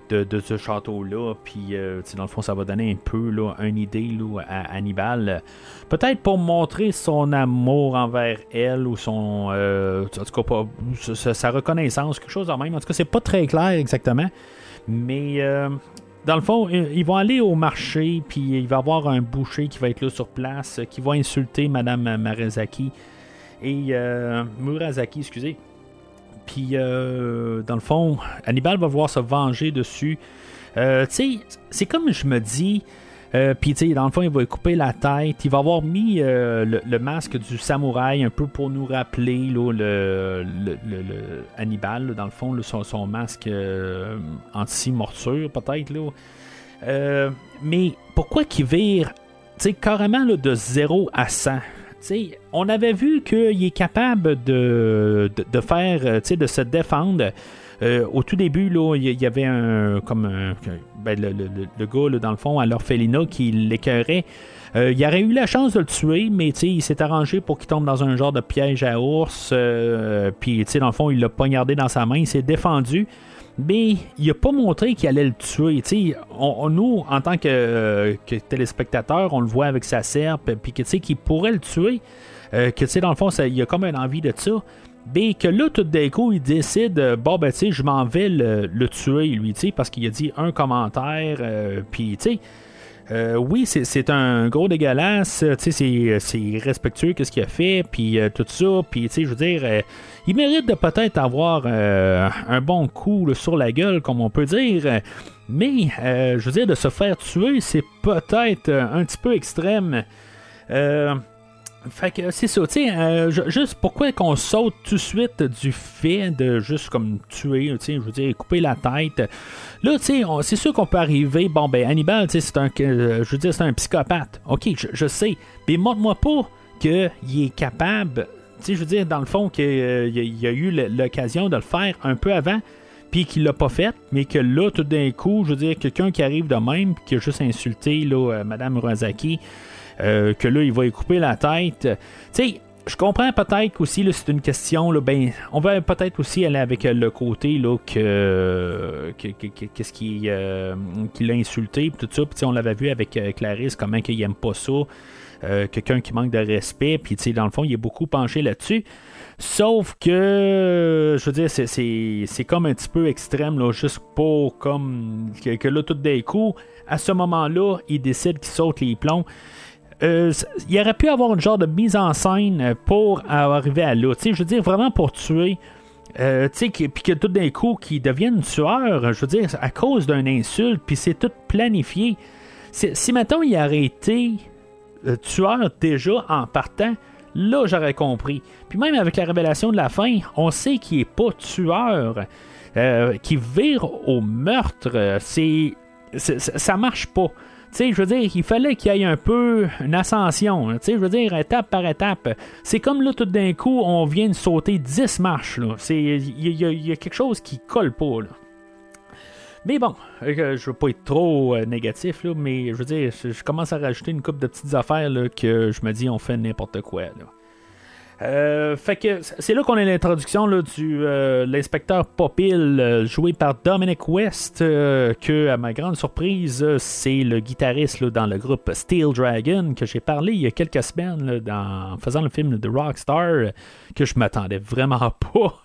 de, ce château-là. Puis, dans le fond, ça va donner un peu là, une idée là, à Hannibal. Peut-être pour montrer son amour envers elle ou son. en tout cas, pas, sa, reconnaissance, quelque chose de même. En tout cas, c'est pas très clair exactement. Mais euh, dans le fond, ils vont aller au marché, puis il va y avoir un boucher qui va être là sur place, qui va insulter Madame Marazaki et euh, Murasaki, excusez. Puis euh, dans le fond, Hannibal va voir se venger dessus. tu sais, c'est comme je me dis, euh, Puis, tu dans le fond, il va couper la tête. Il va avoir mis euh, le, masque du samouraï un peu pour nous rappeler là, le, Hannibal, dans le fond, son, masque euh, anti-morsure, peut-être. mais pourquoi qu'il vire sais, carrément de 0 à 100 sais, on avait vu qu'il est capable de, de, de faire, de se défendre. Euh, au tout début, il y, avait un. comme ben, le, gars, dans le fond, à l'orphelinat, qui l'écœurait. Euh, il aurait eu la chance de le tuer, mais il s'est arrangé pour qu'il tombe dans un genre de piège à ours. Euh, puis, dans le fond, il l'a poignardé dans sa main, il s'est défendu. Mais il n'a pas montré qu'il allait le tuer. Nous, en tant que, téléspectateurs, on le voit avec sa serpe, puis qu'il pourrait le tuer. que dans le fond, il a comme une envie de ça. Ben, que là, tout d'un coup, il décide, euh, bon, ben, tu sais, je m'en vais le, tuer, lui, tu sais, parce qu'il a dit un commentaire, euh, puis, tu sais, euh, oui, c'est un gros dégueulasse, tu sais, c'est respectueux, qu'est-ce qu'il a fait, puis tout ça, puis, tu sais, je veux dire, il mérite de peut-être avoir un bon coup sur la gueule, comme on peut dire, mais, je veux dire, de se faire tuer, c'est peut-être un petit peu extrême. Fait que c'est ça, tu sais, euh, juste pourquoi qu'on saute tout de suite du fait de juste comme tuer, tu sais, je veux dire, couper la tête? Là, tu sais, c'est sûr qu'on peut arriver, bon ben Hannibal, tu sais, c'est un, euh, je veux dire, c'est un psychopathe. Ok, je, sais, mais montre-moi pas qu'il est capable, tu sais, je veux dire, dans le fond, qu'il euh, y a eu l'occasion de le faire un peu avant, puis qu'il l'a pas fait, mais que là, tout d'un coup, je veux dire, quelqu'un qui arrive de même, qui a juste insulté, là, Madame Rozaki, euh, que là, il va y couper la tête. Tu sais, je comprends peut-être aussi, c'est une question, là, ben, on va peut-être aussi aller avec le côté là, que, qu'est-ce qui, euh, qui l'a insulté, tout ça. Puis on l'avait vu avec euh, Clarisse, comment il aime pas ça. quelqu'un qui manque de respect, puis dans le fond, il est beaucoup penché là-dessus. Sauf que, je veux dire, c'est, comme un petit peu extrême, là, juste pour comme que, que là, tout d'un coup, à ce moment-là, il décide qu'il saute les plombs. Euh, il aurait pu avoir une genre de mise en scène pour arriver à là. je veux dire, vraiment pour tuer. Euh, puis que tout d'un coup, qu'il devienne tueur, je veux dire, à cause d'un insulte, puis c'est tout planifié. Si, maintenant il aurait été euh, tueur déjà en partant, là j'aurais compris. Puis même avec la révélation de la fin, on sait qu'il est pas tueur, euh, qui vire au meurtre. C'est, ça marche pas. Sais, je veux dire, il fallait qu'il y ait un peu une ascension. Tu sais, je veux dire, étape par étape. C'est comme là, tout d'un coup, on vient de sauter 10 marches. Il y, a quelque chose qui colle pas. Mais bon, euh, je veux pas être trop euh, négatif, mais je veux dire, je, commence à rajouter une coupe de petites affaires que je me dis, on fait n'importe quoi. Là. Euh, fait que c'est là qu'on a l'introduction là, du euh, l'inspecteur Popil euh, joué par Dominic West que à ma grande surprise c'est le guitariste là, dans le groupe Steel Dragon que j'ai parlé il y a quelques semaines dans, en faisant le film de Rockstar que je m'attendais vraiment pas.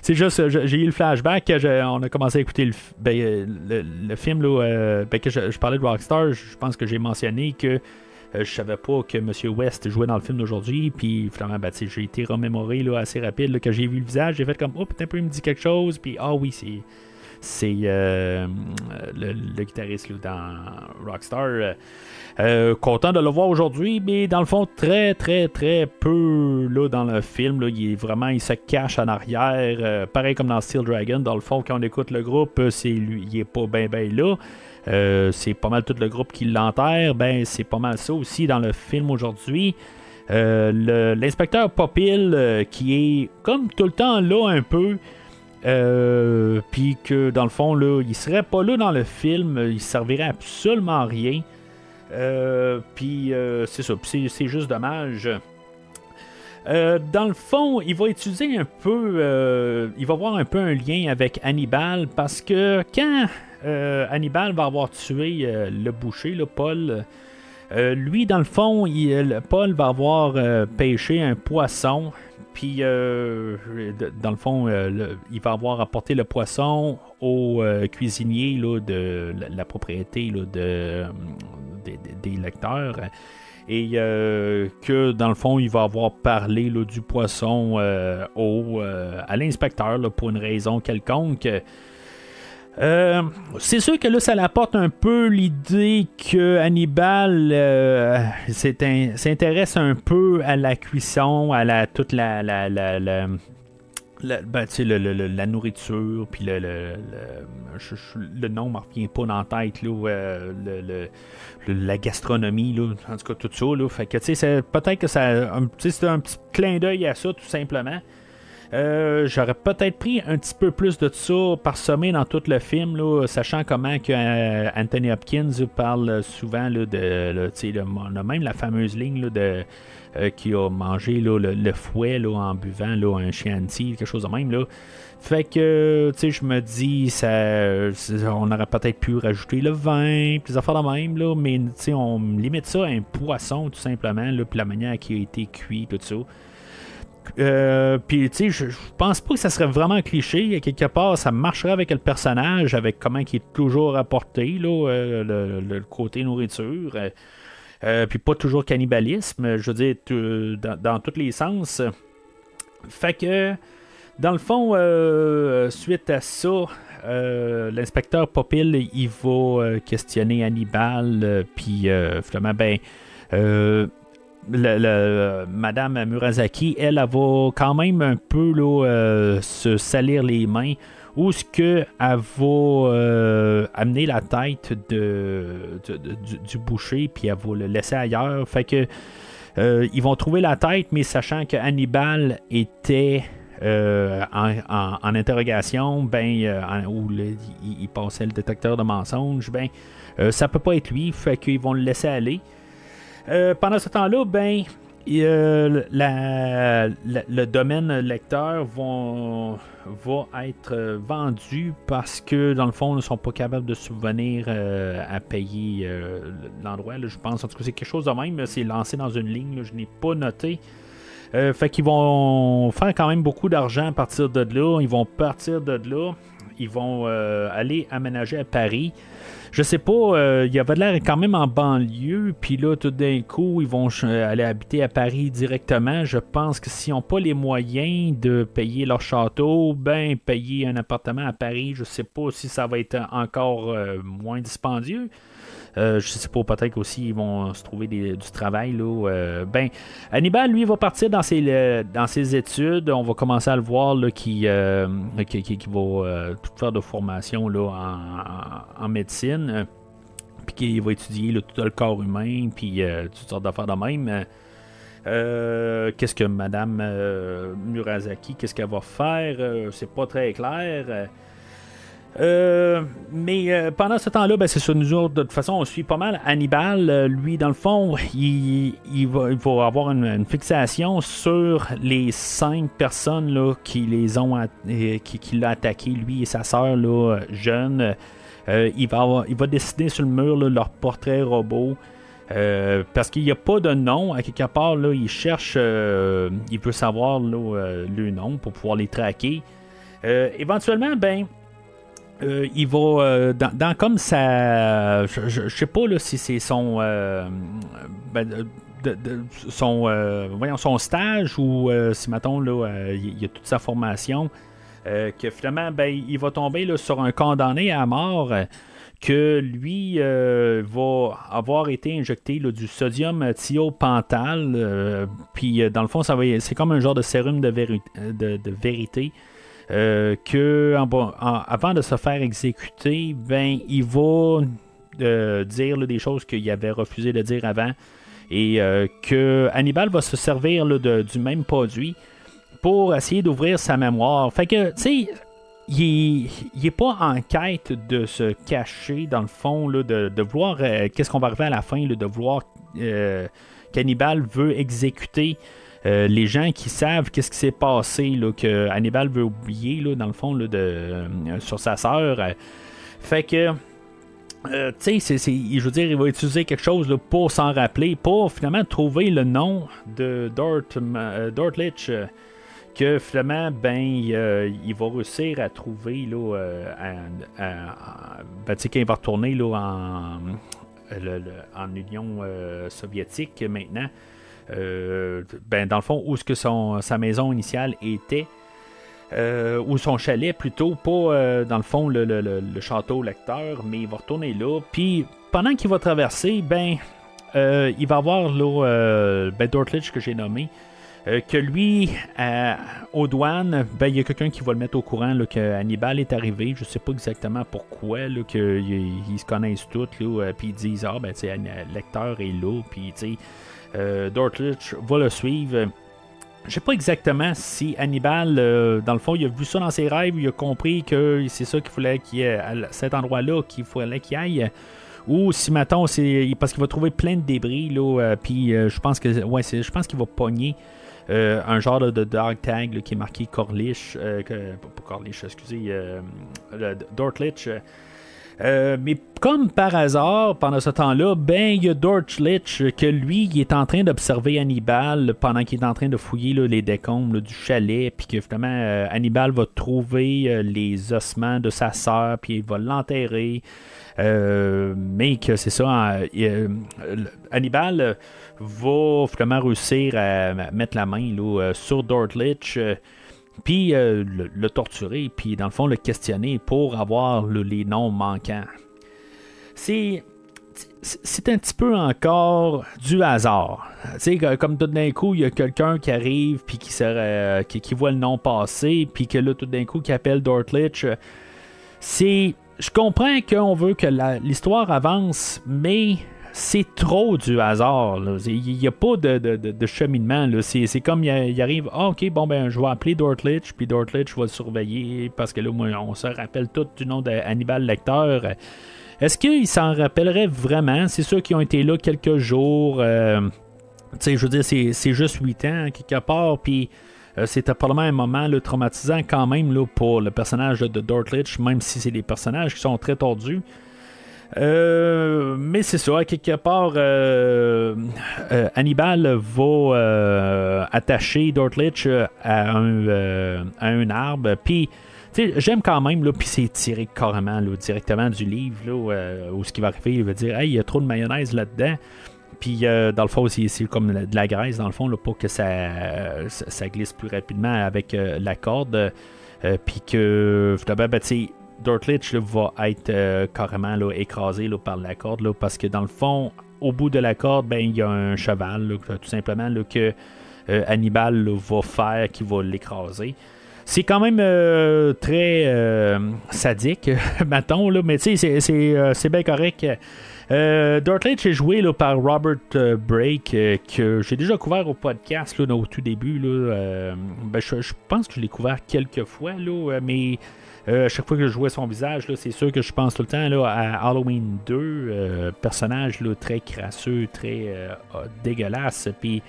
C'est juste j'ai eu le flashback on a commencé à écouter le, ben, le, film là, ben, que je, parlais de Rockstar je pense que j'ai mentionné que je savais pas que M. West jouait dans le film d'aujourd'hui, puis finalement, ben, j'ai été remémoré là, assez rapide. Là, quand j'ai vu le visage, j'ai fait comme, oh, peut-être il me dit quelque chose, puis ah oui, c'est. C'est euh, le, guitariste là, dans Rockstar. Euh, euh, content de le voir aujourd'hui, mais dans le fond, très, très, très peu là, dans le film. Là, il est vraiment, il se cache en arrière. euh, pareil comme dans Steel Dragon. Dans le fond, quand on écoute le groupe, euh, c'est lui, il est pas bien, bien là. Euh, c'est pas mal tout le groupe qui l'enterre. Ben, c'est pas mal ça aussi dans le film aujourd'hui. Euh, L'inspecteur Popil, euh, qui est comme tout le temps là un peu, puis que dans le fond, là, il serait pas là dans le film, il servirait absolument à rien. Puis c'est ça, c'est- juste dommage. Dans le fond, il va utiliser un peu, il va avoir un peu un lien avec Hannibal parce que quand euh, Hannibal va avoir tué euh, le boucher, le Paul, euh, lui dans le fond, il- Paul va avoir pêché un poisson, puis dans le fond, il va avoir apporté le poisson au cuisinier de la, propriété des, lecteurs. Et que dans le fond, il va avoir parlé du poisson à l'inspecteur pour une raison quelconque. Euh, c'est sûr que là, ça apporte un peu l'idée que Hannibal euh, s'intéresse un peu à la cuisson, à la toute la la, la, ben, le- le- la nourriture, puis le, je- le nom ne revient pas dans la tête, là, la gastronomie, en tout cas tout ça. Fait que, peut-être que c'est un petit clin d'œil à ça, tout simplement. Euh, J'aurais peut-être pris un petit peu plus de ça parsemé dans tout le film, là, sachant comment que euh, Anthony Hopkins parle souvent là, de, là, a même la fameuse ligne de euh, qui a mangé le, le fouet en buvant un chianti, quelque chose de même. Là. Fait que, tu sais, je me dis, ça, on aurait peut-être pu rajouter le vin, puis des affaires de même, là, mais tu sais, on limite ça à un poisson, tout simplement, puis la manière qui a été cuit, tout ça. Euh, puis, tu sais, je pense pas que ça serait vraiment cliché. Quelque part, ça marcherait avec le personnage, avec comment il est toujours apporté, là, euh, le, côté nourriture. euh, puis pas toujours cannibalisme, je veux dire, dans, dans tous les sens. Fait que, dans le fond, suite à ça, l'inspecteur Popil, il va questionner Hannibal, puis euh, ben, Madame Murasaki, elle, elle va quand même un peu euh, se salir les mains. Où ce que elle va euh, amener la tête du, boucher, puis elle va le laisser ailleurs? Fait que euh, ils vont trouver la tête, mais sachant que Hannibal était en, interrogation, ben, en- où il, passait le détecteur de mensonges, ben, ça peut pas être lui, fait qu'ils vont le laisser aller. Euh, pendant ce temps-là, ben, euh, le domaine lecteur va être euh, vendu parce que, dans le fond, ils ne sont pas capables de subvenir à payer l'endroit. Je pense, en tout cas, c'est quelque chose de même. C'est lancé dans une ligne. je n'ai pas noté. Fait qu'ils vont faire quand même beaucoup d'argent à partir de là. Ils vont partir de là. Ils vont aller aménager à Paris. Je sais pas, euh, il y avait l'air quand même en banlieue, puis là, tout d'un coup, ils vont ch- aller habiter à Paris directement. Je pense que s'ils n'ont pas les moyens de payer leur château, ben, payer un appartement à Paris, je sais pas si ça va être encore euh, moins dispendieux. Euh, je sais pas, peut-être qu'aussi ils vont se trouver du travail. Là, euh, ben, Hannibal, lui, va partir dans ses, euh, dans ses études. On va commencer à le voir là, qui, euh, qui, va euh, tout faire de formation là, en, en- médecine. euh, Puis qui va étudier tout le corps humain, puis euh, toutes sortes d'affaires de même. Euh, qu'est-ce que Madame euh, Murasaki, qu'est-ce qu'elle va faire? Euh, C'est pas très clair. Euh, mais euh, pendant ce temps-là, ben, c'est sur nous autres, de toute façon, on suit pas mal Hannibal. Euh, lui, dans le fond, il, il, va, il va avoir une, fixation sur les cinq personnes là, qui les ont qui, qui l'ont attaqué, lui et sa sœur là, jeune. Il, va il va dessiner sur le mur leur portrait robot. Parce qu'il n'y a pas de nom, à quelque part, là, il cherche, il veut savoir le nom pour pouvoir les traquer. Éventuellement, ben, euh, il va euh, dans, comme ça. Je, je- sais pas là, si c'est son. euh, ben, voyons, son stage ou si, mettons, là, il il a toute sa formation. que finalement, ben, il va tomber là, sur un condamné à mort. que lui va avoir été injecté là, du sodium thiopental. puis dans le fond, ça va, c'est comme un genre de sérum de vérité. Euh, que avant de se faire exécuter, ben il va euh, dire des choses qu'il avait refusé de dire avant et euh, que va se servir de- du même produit pour essayer d'ouvrir sa mémoire. Fait que, tu sais, il n'est pas en quête de se cacher, dans le fond, là, de, de euh, Qu'est-ce qu'on va arriver à la fin, là, de vouloir euh, qu'Hannibal veut exécuter euh, les gens qui savent qu'est-ce qui s'est passé, là, que Hannibal veut oublier, là, dans le fond, là, de, euh, sur sa sœur. Euh, Fait que. tu sais, je veux dire, il va utiliser quelque chose là, pour s'en rappeler, pour finalement trouver le nom de Dort, Dortlich, que finalement, ben, il va réussir à trouver là, ben, tu sais, va retourner là, en, le- en Union soviétique maintenant. Euh, ben, dans le fond, où est-ce que son, sa maison initiale était, euh, ou son chalet plutôt, pas euh, dans le fond le, le- le- château lecteur, mais il va retourner là. Puis pendant qu'il va traverser, ben, euh, il va avoir là, ben, Dortlich que j'ai nommé. que lui, aux douanes, ben, il y a quelqu'un qui va le mettre au courant là, que Hannibal est arrivé. Je sais pas exactement pourquoi, là, ils, se connaissent tous, là, puis ils disent Ah, ben, tu lecteur est là, puis tu Dortlich va le suivre. Je sais pas exactement si Hannibal, euh, dans le fond, il a vu ça dans ses rêves, il a compris que c'est ça qu'il fallait qu'il ait à cet endroit-là qu'il fallait qu'il aille. Ou si maintenant c'est parce qu'il va trouver plein de débris là, euh, puis euh, je pense que ouais, je pense qu'il va pogner euh, un genre de, dog tag qui est marqué Corlish, euh, pas excusez, euh, Dortlich. Euh, mais comme par hasard, pendant ce temps-là, ben il y a Dortlich euh, que lui, il est en train d'observer Hannibal pendant qu'il est en train de fouiller les décombres du chalet, puis que finalement euh, Hannibal va trouver euh, les ossements de sa sœur, puis il va l'enterrer. Mais que c'est ça, Hannibal va réussir à mettre la main sur Dortlich. Puis euh, le, torturer, puis dans le fond le questionner pour avoir le- les noms manquants. C'est c'est un petit peu encore du hasard. Tu comme tout d'un coup, il y a quelqu'un qui arrive, puis qui, serait, qui, qui voit le nom passer, puis que là, tout d'un coup, qui appelle Dortlich. euh, C'est. Je comprends qu'on veut que l'histoire avance, mais c'est trop du hasard. Il n'y a pas de, cheminement. C'est comme il, arrive, ah, ok, bon, ben, je vais appeler Dortlich, puis Dortlich va le surveiller, parce que là, on se rappelle tout du nom d'Hannibal Lecter. Est-ce qu'ils s'en rappelleraient vraiment? C'est sûr qu'ils ont été là quelques jours. euh, je veux dire, c'est juste 8 ans, quelque part, puis euh, c'était probablement un moment traumatisant quand même là, pour le personnage de Dortlich, même si c'est des personnages qui sont très tordus. Euh, mais c'est ça, quelque part, euh, euh, Hannibal va attacher Dortlich à un, arbre, puis j'aime quand même, là, puis c'est tiré carrément là, directement du livre, là, où, ce qui va arriver, il va dire Hey, il y a trop de mayonnaise là-dedans. Puis dans le fond, c'est, comme de la graisse, dans le fond, là, pour que ça, ça, glisse plus rapidement avec la corde. Puis que, finalement, ben, Dortlich va être euh, carrément écrasé par la corde, parce que dans le fond, au bout de la corde, ben, il y a un cheval, tout simplement, que euh, Hannibal va faire qui va l'écraser. c'est quand même euh, très sadique, là, mais tu sais, c'est bien correct. Euh, est joué par Robert Brake, que j'ai déjà couvert au podcast au tout début. Ben, je, pense que je l'ai couvert quelques fois, là, à chaque fois que je jouais son visage, c'est sûr que je pense tout le temps là, à Halloween 2, personnage là, très crasseux, très dégueulasse. Puis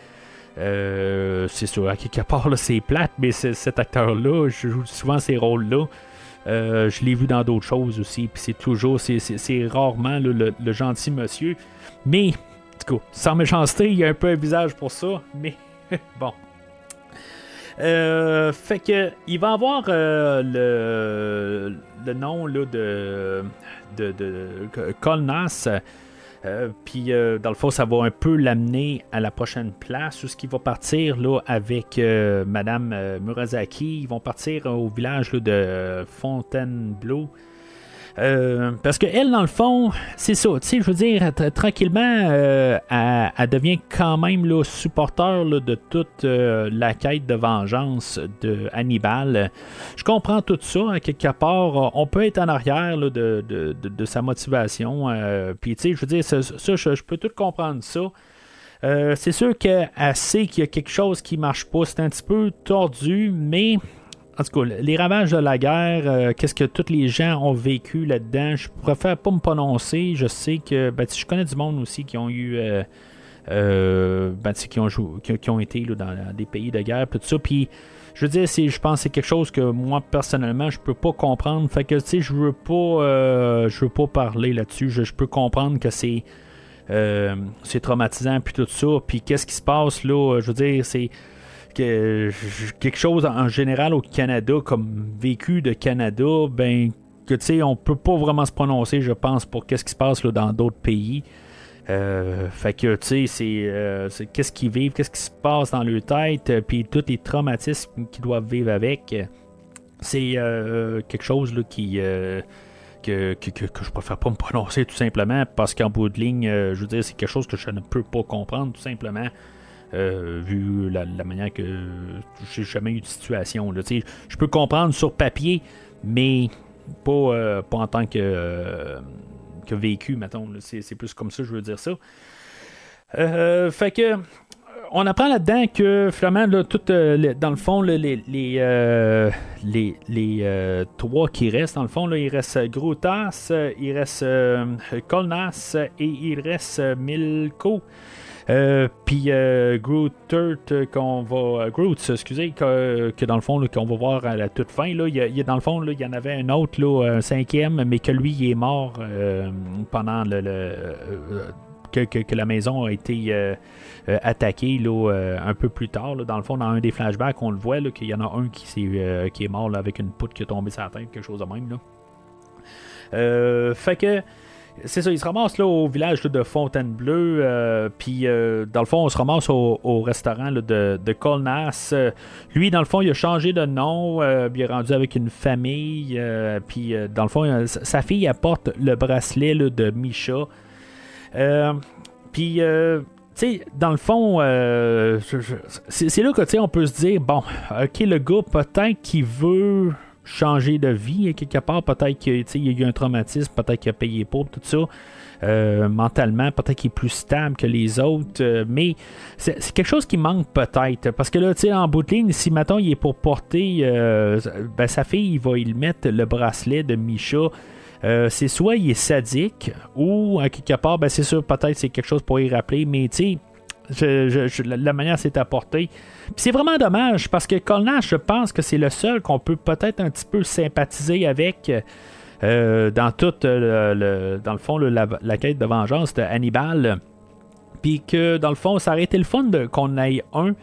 euh, c'est sûr, à quelque part, c'est plate, mais cet acteur-là, je joue souvent ces rôles-là. Euh, je l'ai vu dans d'autres choses aussi, puis c'est toujours, c'est, rarement le, gentil monsieur. Mais, du coup, sans méchanceté, il y a un peu un visage pour ça, mais bon. Euh, fait que il va avoir le, le nom là, de, de, de Colnas. Euh, puis, euh, dans le fond, ça va un peu l'amener à la prochaine place où ce qui va partir là, avec euh, Madame Murasaki. Ils vont partir au village de Fontainebleau. Euh, parce que elle, dans le fond, c'est ça. Tu sais, je veux dire, tranquillement, euh, elle, devient quand même là, supporter de toute euh, la quête de vengeance de Hannibal. Je comprends tout ça, à quelque part. On peut être en arrière de, sa motivation. Puis, tu sais, je veux dire, ça, je, peux tout comprendre ça. c'est sûr qu'elle sait qu'il y a quelque chose qui marche pas. C'est un petit peu tordu, mais en tout cas, les ravages de la guerre, euh, qu'est-ce que tous les gens ont vécu là-dedans, je préfère pas me prononcer. Je sais que ben, je connais du monde aussi qui ont eu. Euh, euh, ben, qui, ont qui, ont été dans, des pays de guerre, tout ça. Puis, je veux dire, je pense que c'est quelque chose que moi, personnellement, je peux pas comprendre. Fait que, je veux pas, je veux pas parler là-dessus. Je, peux comprendre que c'est. c'est traumatisant, puis tout ça. Puis, qu'est-ce qui se passe là? Je veux dire, c'est quelque chose en général au Canada comme vécu de Canada, ben que tu sais, on peut pas vraiment se prononcer, je pense, pour qu'est-ce qui se passe là, dans d'autres pays. Euh, fait que tu sais, euh, c'est, qu'est-ce qu'ils vivent, qu'est-ce qui se passe dans leur tête, euh, puis tous les traumatismes qu'ils doivent vivre avec. C'est quelque chose là, qui. Que, que, que, je préfère pas me prononcer tout simplement parce qu'en bout de ligne, je veux dire, c'est quelque chose que je ne peux pas comprendre tout simplement. Euh, vu la, manière que j'ai jamais eu de situation. Là. Je peux comprendre sur papier, mais pas, euh, pas en tant que, euh, que vécu, mettons. C'est, plus comme ça, je veux dire ça. fait que on apprend là-dedans que finalement, tout, dans le fond, les, les, les, trois qui restent, dans le fond, là, il reste Grotas, il reste Colnas et il reste Milko. Euh, puis euh, Groot euh, qu'on va. Groot, excusez, que, dans le fond, qu'on va voir à la toute fin. Là, il dans le fond, là, il y en avait un autre, là, un cinquième, mais que lui, il est mort pendant le. que, la maison a été attaquée là, un peu plus tard. dans le fond, dans un des flashbacks, on le voit qu'il y en a un qui, est, qui est mort avec une poutre qui est tombée sur la tête, quelque chose de même. Là. fait que c'est ça, il se ramasse là, au village de Fontainebleau. Euh, puis, euh, dans le fond, on se ramasse au, restaurant de, de Colnas. Euh, lui, dans le fond, il a changé de nom. il est rendu avec une famille. puis, dans le fond, sa fille apporte le bracelet de Misha. puis, tu sais, dans le fond, c'est là que on peut se dire bon, ok, le gars, peut-être qu'il veut changer de vie quelque part. Peut-être qu'il y a eu un traumatisme, peut-être qu'il a payé pour tout ça. Euh, mentalement, peut-être qu'il est plus stable que les autres, euh, mais c'est quelque chose qui manque peut-être. Parce que là, tu sais, en bout de ligne, si maintenant il est pour porter euh, ben, sa fille, il va y mettre le bracelet de Misha. c'est soit il est sadique ou à quelque part, ben, c'est sûr, peut-être c'est quelque chose pour y rappeler, mais tu sais, la manière c'est apporté. c'est vraiment dommage parce que Colnash, je pense que c'est le seul qu'on peut peut-être un petit peu sympathiser avec euh, dans tout euh, le, dans le fond la, quête de vengeance de Hannibal. Puis que dans le fond, ça aurait été le fun qu'on ait un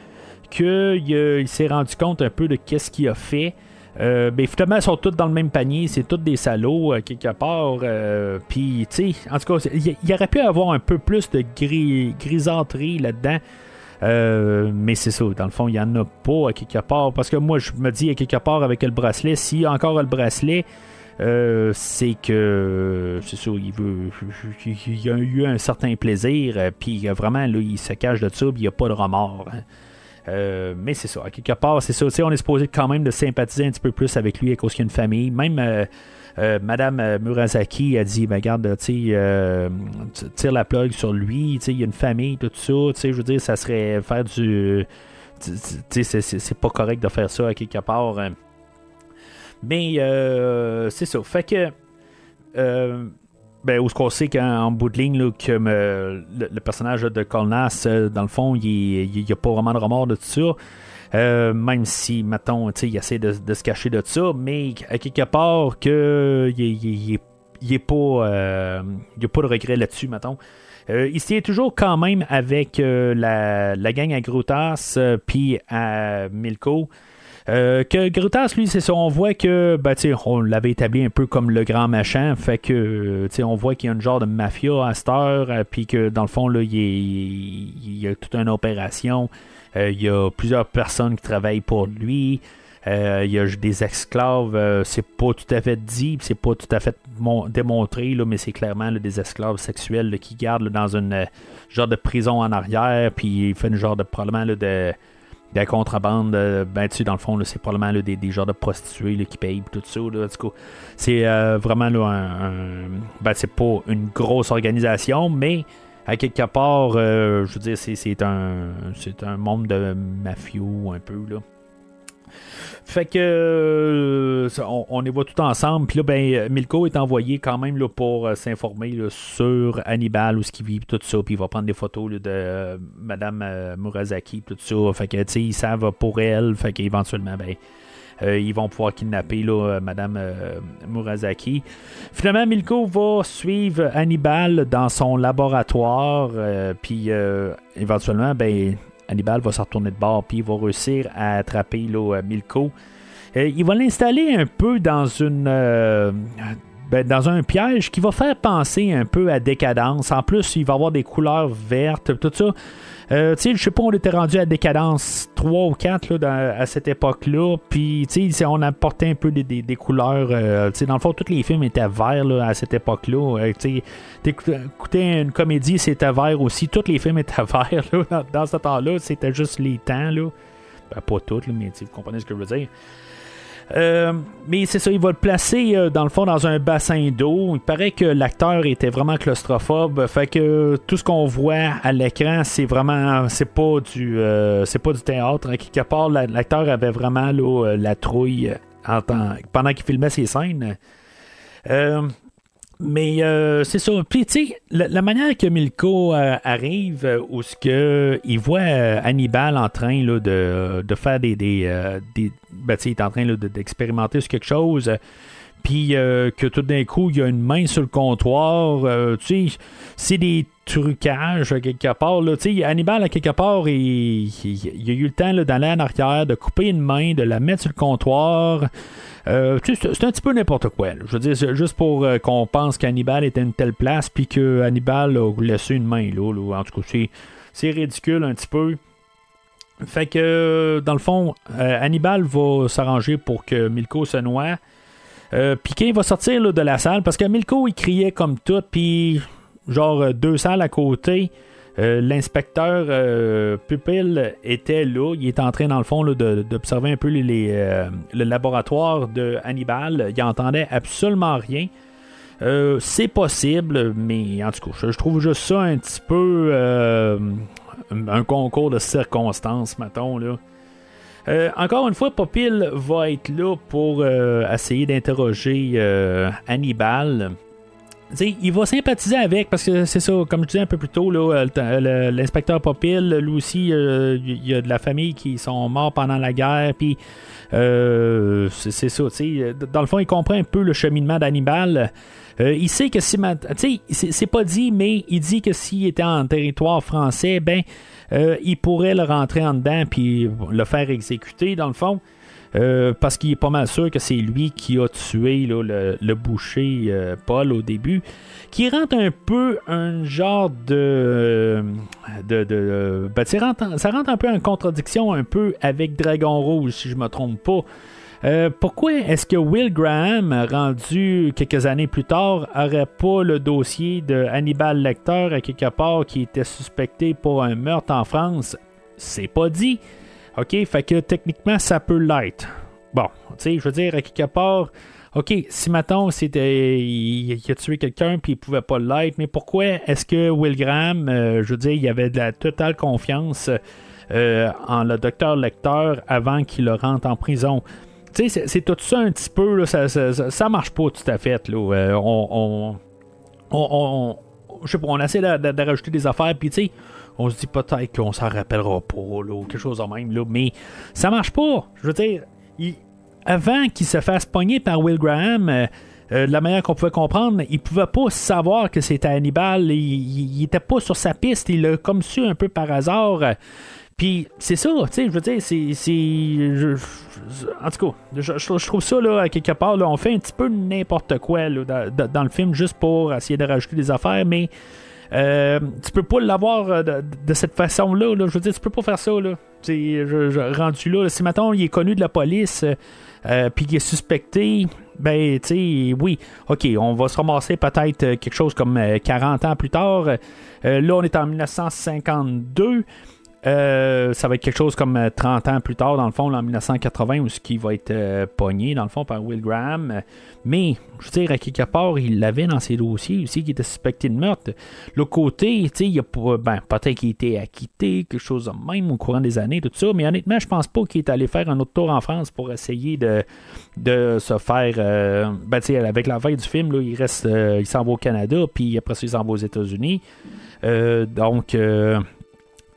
qu'il il, s'est rendu compte un peu de qu'est-ce qu'il a fait. Euh, ben, finalement, ils sont tous dans le même panier, c'est tous des salauds, euh, quelque part. Euh, puis, tu sais, en tout cas, il y, aurait pu avoir un peu plus de gris, grisâtrerie là-dedans. mais c'est ça, dans le fond, il n'y en a pas à quelque part. Parce que moi, je me dis à quelque part avec le bracelet, s'il y a encore le bracelet, c'est que c'est ça, il veut il a eu un certain plaisir, puis vraiment là, il se cache de ça, il n'y a pas de remords. Hein. Euh, mais c'est ça, à quelque part, c'est ça. On est supposé quand même de sympathiser un petit peu plus avec lui à cause qu'il y a une famille. Même euh, Madame Murasaki a dit ben, regarde, tu tire la plug sur lui, il y a une famille, tout ça. Je veux dire, ça serait faire du. C'est pas correct de faire ça à quelque part. Mais c'est ça. Fait que ben, où ce qu'on sait qu'en bout de ligne, que le, personnage de Colnas, euh, dans le fond, il n'y a pas vraiment de remords de tout ça. Euh, même si, mettons, il essaie de, se cacher de ça, mais à quelque part, que il n'y a pas, euh, de regret là-dessus, mettons. il se tient toujours quand même avec la, la, gang à Grutas puis à Milko. Euh, que Grutas, lui, c'est ça, on voit que, ben, on l'avait établi un peu comme le grand machin, fait que, on voit qu'il y a un genre de mafia à cette heure, euh, puis que dans le fond, là, il, y a toute une opération, euh, il y a plusieurs personnes qui travaillent pour lui. il y a des esclaves, c'est pas tout à fait dit, c'est pas tout à fait démontré, là, mais c'est clairement des esclaves sexuels qui gardent dans une genre de prison en arrière, puis il fait une genre de probablement de la contrebande, ben, tu dans le fond, c'est probablement des, des, genres de prostituées qui payent tout ça. Là, c'est euh, vraiment là, un. ben, c'est pas une grosse organisation, mais à quelque part, euh, je veux dire, c'est, un, c'est un monde de mafieux un peu. Là. Fait que euh, on, y voit tout ensemble. Puis là, ben, Milko est envoyé quand même là, pour euh, s'informer sur Hannibal, où ce qu'il vit, tout ça. Puis il va prendre des photos de euh, Madame Murasaki, tout ça. Fait que, tu sais, ils savent pour elle. Fait qu'éventuellement, ben. ils vont pouvoir kidnapper là, Madame Murasaki. Finalement, Milko va suivre Hannibal dans son laboratoire. puis éventuellement, ben, Hannibal va se retourner de bord, puis il va réussir à attraper là, Milko. Euh, il va l'installer un peu dans une. Euh, ben, dans un piège qui va faire penser un peu à décadence. En plus, il va avoir des couleurs vertes, tout ça. Euh, je sais pas, on était rendu à décadence 3 ou 4 là, à cette époque-là. Puis, on apportait un peu des, couleurs. Euh, dans le fond, tous les films étaient verts à cette époque-là. Euh, une comédie, c'était vert aussi. Tous les films étaient verts dans, dans, ce temps-là. C'était juste les temps. Là. Ben, pas toutes, mais vous comprenez ce que je veux dire. Euh, mais c'est ça, il va le placer euh, dans le fond dans un bassin d'eau. Il paraît que l'acteur était vraiment claustrophobe. Fait que tout ce qu'on voit à l'écran, c'est vraiment. C'est pas du. Euh, c'est pas du théâtre. Hein. Quelque part, l'acteur avait vraiment la trouille pendant qu'il filmait ses scènes. Mais euh, c'est ça. Puis, tu sais, la, manière que Milko euh, arrive, euh, où ce que il voit Hannibal en train de, faire des. des, des ben, il est en train d'expérimenter quelque chose. Puis que tout d'un coup, il y a une main sur le comptoir. tu sais, c'est des trucages quelque part. Là. Hannibal, à quelque part, il, a eu le temps d'aller en arrière, de couper une main, de la mettre sur le comptoir. Euh, c'est un petit peu n'importe quoi. Je veux dire, juste pour euh, qu'on pense qu'Hannibal était une telle place, puis que Hannibal a laissé une main là. En tout cas, c'est ridicule un petit peu. Fait que, dans le fond, euh, Hannibal va s'arranger pour que Milko se noie. Puis qu'il va sortir de la salle, parce que Milko, il criait comme tout, puis genre deux salles à côté. Euh, l'inspecteur euh, Pupil était là. Il est en train, dans le fond, d'observer un peu les, euh, le laboratoire de Hannibal. Il entendait absolument rien. c'est possible, mais en tout cas, je, trouve juste ça un petit peu un concours de circonstances, mettons. Là. Encore une fois, Popil va être là pour essayer d'interroger Hannibal il va sympathiser avec parce que c'est ça, comme je disais un peu plus tôt, l'inspecteur Popil, lui aussi, euh, il y a de la famille qui sont morts pendant la guerre, puis euh, c'est ça, dans le fond, il comprend un peu le cheminement d'Hannibal. Euh, il sait que si, c'est pas dit, mais il dit que s'il était en territoire français, ben, il pourrait le rentrer en dedans puis le faire exécuter, dans le fond. Euh, parce qu'il est pas mal sûr que c'est lui qui a tué le, boucher euh, Paul au début, qui rentre un peu un genre de... de, ben, ça, rentre, un peu en contradiction un peu avec Dragon Rouge, si je me trompe pas. Euh, pourquoi est-ce que Will Graham, rendu quelques années plus tard, aurait pas le dossier de Hannibal Lecter à quelque part qui était suspecté pour un meurtre en France? C'est pas dit. OK, fait que techniquement, ça peut l'être. Bon, tu sais, je veux dire, à quelque part, OK, si maintenant c'était il, a tué quelqu'un puis il pouvait pas l'être, mais pourquoi est-ce que Will Graham, euh, je veux dire, il avait de la totale confiance euh, en le docteur Lecteur avant qu'il le rentre en prison? C'est tout ça un petit peu, là, ça, ça, marche pas tout à fait. Là. Euh, on, on, on, je sais pas, on essaie de, rajouter des affaires, puis tu on se dit peut-être qu'on s'en rappellera pas, là, ou quelque chose de même, là, mais ça marche pas. Je veux dire, avant qu'il se fasse pogner par Will Graham, euh, euh, de la manière qu'on pouvait comprendre, il pouvait pas savoir que c'était Hannibal. Il, il, était pas sur sa piste. Il l'a comme su un peu par hasard. Puis c'est ça, tu sais, je veux dire, c'est. En tout cas, je, trouve ça, là, à quelque part, on fait un petit peu n'importe quoi là, dans, le film juste pour essayer de rajouter des affaires, mais euh, tu peux pas l'avoir de, de, cette façon-là. Là. Je veux dire, tu peux pas faire ça. Là. Je, rendu là, si maintenant il est connu de la police, euh, puis qu'il est suspecté, ben, tu sais, oui, ok, on va se ramasser peut-être quelque chose comme 40 ans plus tard. Euh, là, on est en 1952. Euh, ça va être quelque chose comme 30 ans plus tard, dans le fond, en 1980, où ce qui va être euh, pogné, dans le fond, par Will Graham. Mais, je veux dire, à quelque part, il l'avait dans ses dossiers aussi, qui était suspecté de meurtre. L'autre côté, tu sais, il ben, peut-être qu'il était acquitté, quelque chose de même au courant des années, tout ça. Mais honnêtement, je pense pas qu'il est allé faire un autre tour en France pour essayer de, de se faire. Euh, ben, tu sais, avec la veille du film, là, il reste, euh, il s'en va au Canada, puis après ça, il s'en va aux États-Unis. Euh, donc,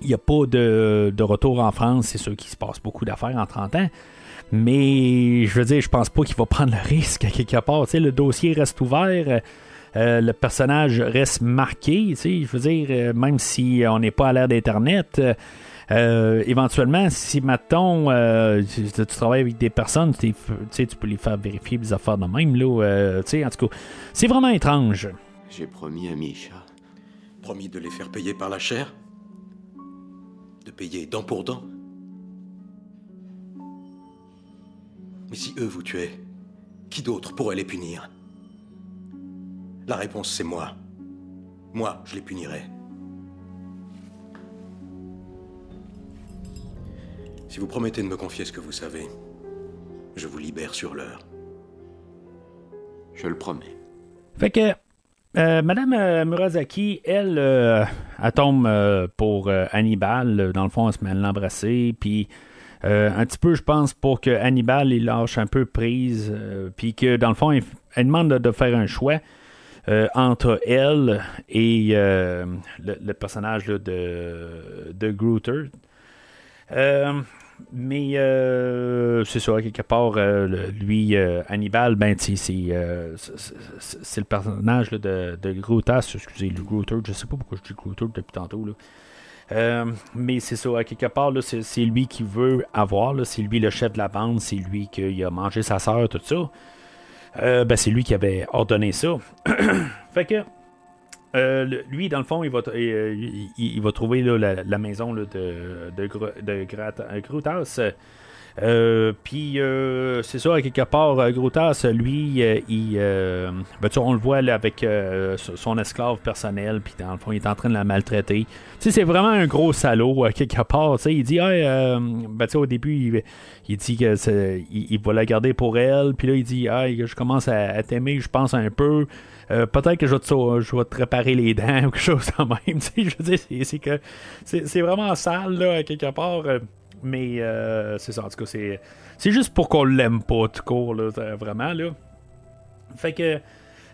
il n'y a pas de, de, retour en France. C'est sûr qu'il se passe beaucoup d'affaires en 30 ans. Mais je veux dire, je pense pas qu'il va prendre le risque à quelque part. Tu sais, le dossier reste ouvert. Euh, le personnage reste marqué. Tu sais, je veux dire, euh, même si on n'est pas à l'ère d'Internet, euh, éventuellement, si maintenant euh, tu, tu, travailles avec des personnes, tu sais, tu peux les faire vérifier des affaires de même. Là, tu sais, en tout cas, c'est vraiment étrange. J'ai promis à Misha. Promis de les faire payer par la chair? De payer dent pour dent. Mais si eux vous tuaient, qui d'autre pourrait les punir? La réponse, c'est moi. Moi, je les punirai. Si vous promettez de me confier ce que vous savez, je vous libère sur l'heure. Je le promets. Fait que euh, Madame euh, Murasaki, elle, euh, elle tombe euh, pour Hannibal. Dans le fond, elle se met à l'embrasser. Puis, un petit peu, je pense, pour que Hannibal il lâche un peu prise. puis que, dans le fond, elle, demande de, faire un choix entre elle et le, personnage de, de. Mais euh, c'est ça, quelque part, euh, lui, euh, Hannibal, ben, c'est, le personnage de, de Grotas, excusez, le Grotter, je sais pas pourquoi je dis Grotter depuis tantôt. Là. Mais c'est ça, à quelque part, c'est, lui qui veut avoir, c'est lui le chef de la bande, c'est lui qui a mangé sa soeur, tout ça. ben, c'est lui qui avait ordonné ça. fait que euh, lui, dans le fond, il va, euh, trouver la, maison de, de, Grutas. Euh, puis euh, c'est ça, quelque part, Grutas, lui, il, ben, on le voit avec son esclave personnel, puis dans le fond, il est en train de la maltraiter. C'est vraiment un gros salaud, à quelque part. Il dit, hey, ben, au début, il, dit que il, va la garder pour elle, puis là, il dit, hey, je commence à t'aimer, je pense un peu. Euh, peut-être que je vais, te, je te, réparer les dents ou quelque chose de même. je veux dire, c'est que c'est vraiment sale, là, quelque part. Euh, mais euh, c'est ça, en tout cas, c'est, c'est juste pour qu'on l'aime pas, tout court, là, vraiment, là. Fait que.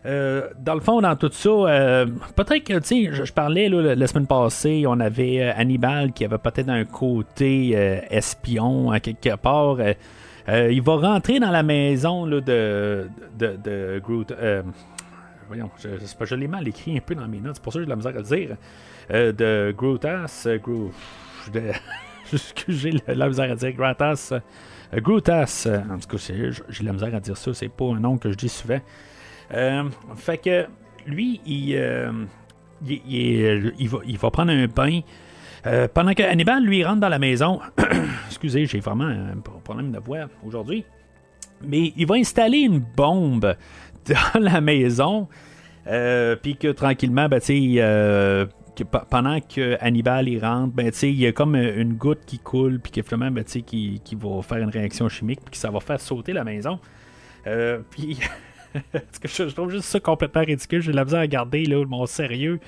Euh, dans le fond, dans tout ça, euh, peut-être que, tu sais, je, parlais là, la semaine passée, on avait euh, Hannibal qui avait peut-être un côté espion à quelque part. il va rentrer dans la maison là, de, de Groot voyons, je, je, l'ai mal écrit un peu dans mes notes, c'est pour ça que j'ai de la misère à le dire. Euh, de Grootas, euh, Gro... j'ai la misère à dire Gratas, euh, Grootas, en tout cas, j'ai la misère à dire ça, c'est pas un nom que je dis souvent. Fait que lui, il, il, il, il, va, il va prendre un bain. Euh, pendant que Hannibal, lui, rentre dans la maison. Excusez, j'ai vraiment un problème de voix aujourd'hui. Mais il va installer une bombe dans la maison. Euh, puis que tranquillement, ben, euh, pendant que Hannibal il rentre, ben, il y a comme euh, une goutte qui coule, puis que finalement, ben, qui, qui va faire une réaction chimique, puis que ça va faire sauter la maison. Je, trouve juste ça complètement ridicule. J'ai la misère à garder là, mon sérieux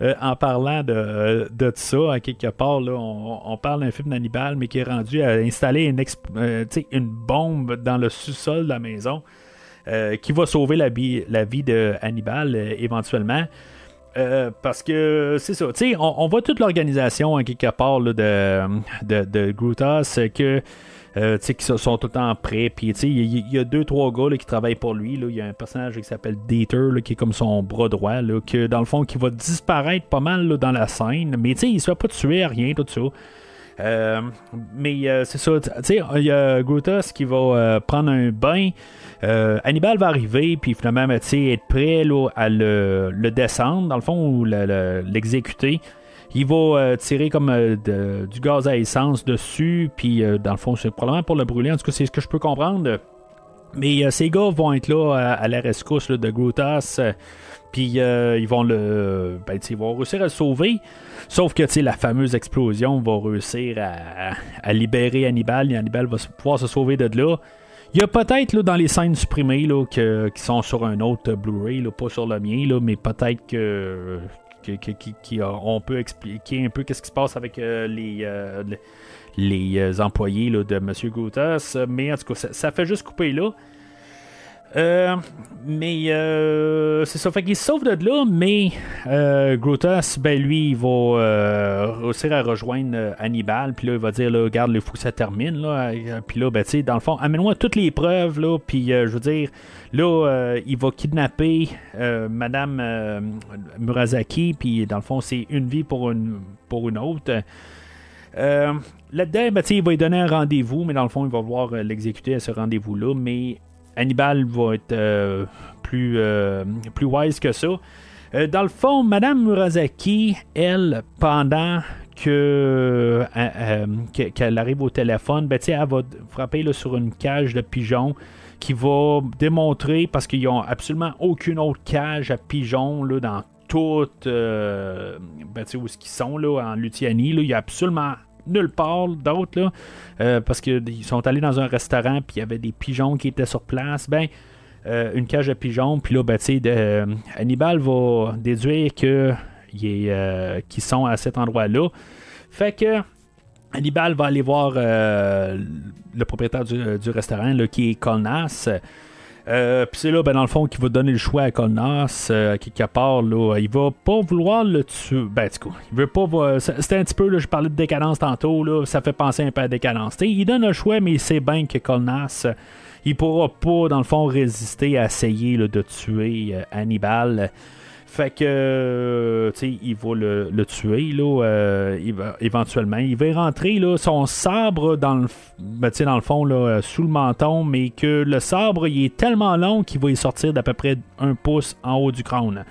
en parlant de, de ça, à quelque part. Là, on, parle d'un film d'Hannibal, mais qui est rendu à installer une, une bombe dans le sous-sol de la maison. Euh, qui va sauver la, vie- la vie de Hannibal euh, éventuellement. Euh, parce que c'est ça, tu sais, on, voit toute l'organisation hein, quelque part de, de, de Grutas que qui sont- tout le temps prêts. Puis, tu sais, il y, a deux, trois gars qui travaillent pour lui. Il y a un personnage qui s'appelle Dater, là, qui est comme son bras droit, là, que dans le fond, qui va disparaître pas mal dans la scène. Mais, tu sais, il se fait pas tuer, rien, tout ça. Euh, mais c'est ça, tu sais, il y a Grutas qui va prendre un bain. Euh, Hannibal va arriver, puis finalement, ben, tu sais, être prêt là, à le, descendre, dans le fond, ou le- le- l'exécuter. Il va euh, tirer comme euh, du gaz à essence dessus, puis dans le fond, c'est probablement pour le brûler. En tout cas, c'est ce que je peux comprendre. Mais ces gars vont être là à, à la rescousse là, de Grutas. puis ils vont le. Ben, ils vont réussir à le sauver. Sauf que la fameuse explosion va réussir à, à libérer Hannibal. Et Hannibal va pouvoir se sauver de là. Il y a peut-être là, dans les scènes supprimées là, que- qui sont sur un autre Blu-ray, là, pas sur le mien, là, mais peut-être que, on peut expliquer un peu qu'est-ce qui se passe avec euh, les, euh, le- les euh, employés là, de M. Goutas. Mais en tout cas, ça, ça fait juste couper là. Euh, mais euh, c'est ça, fait qu'il se sauve de là, mais euh, ben lui, il va euh, réussir à rejoindre euh, Hannibal, puis là, il va dire, là, regarde, il faut ça termine, là, puis là, ben, tu sais, dans le fond, amène-moi toutes les preuves, là, puis je veux dire, là, il va kidnapper Madame Murasaki, puis dans le fond, c'est une vie pour une, pour une autre. Là-dedans, ben, il va lui donner un rendez-vous, mais dans le fond, il va vouloir l'exécuter à ce rendez-vous-là, mais Hannibal va être euh, plus, euh, plus wise que ça. Euh, dans le fond, Madame Murasaki, elle, pendant que, que- qu'elle arrive au téléphone, ben, elle va frapper là, sur une cage de pigeons qui va démontrer, parce qu'ils n'ont absolument aucune autre cage à pigeons là, dans toute euh, ben, où est-ce qu'ils sont là, en Luthianie. là. Il n'y a absolument nulle part d'autre là, euh, parce qu'ils sont allés dans un restaurant puis il y avait des pigeons qui étaient sur place. Ben, euh, une cage à pigeons, puis là, ben, de- euh, Hannibal va déduire que qu'ils sont à cet endroit-là. Fait que Hannibal va aller voir le propriétaire du, du restaurant, là, qui est Colnas. Euh, Puis c'est là, ben, dans le fond, qu'il va donner le choix à Colnas, euh, quelque part. Là, il va pas vouloir le tuer. Ben, du coup, il veut pas. C'était un petit peu, là, je parlais de décadence tantôt, là, ça fait penser un peu à décadence. Il donne le choix, mais il sait bien que Colnas, il pourra pas, dans le fond, résister à essayer là, de tuer euh, Hannibal. Fait que, euh, tu sais, il va le, le tuer, là, euh, éventuellement. Il va y rentrer, là, son sabre dans le, ben, dans le fond, là, euh, sous le menton, mais que le sabre, il est tellement long qu'il va y sortir d'à peu près un pouce en haut du crâne.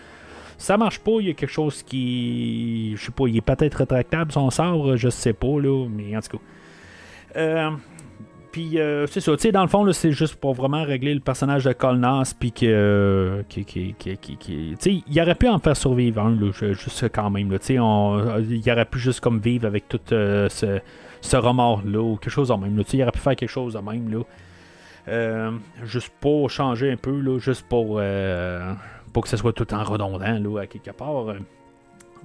Ça marche pas, il y a quelque chose qui. Je sais pas, il est peut-être rétractable son sabre, je sais pas, là, mais en tout cas. Euh, puis euh, c'est ça, tu sais, dans le fond, c'est juste pour vraiment régler le personnage de Colnas, puis que. euh, tu sais, il aurait pu en faire survivre un, juste quand même, tu sais, il aurait pu juste comme vivre avec tout euh, ce, ce remords-là, ou quelque chose de même, tu sais, il aurait pu faire quelque chose de même, là. Euh, juste pour changer un peu, là, juste pour, pour que ce soit tout en redondant, là, à quelque part.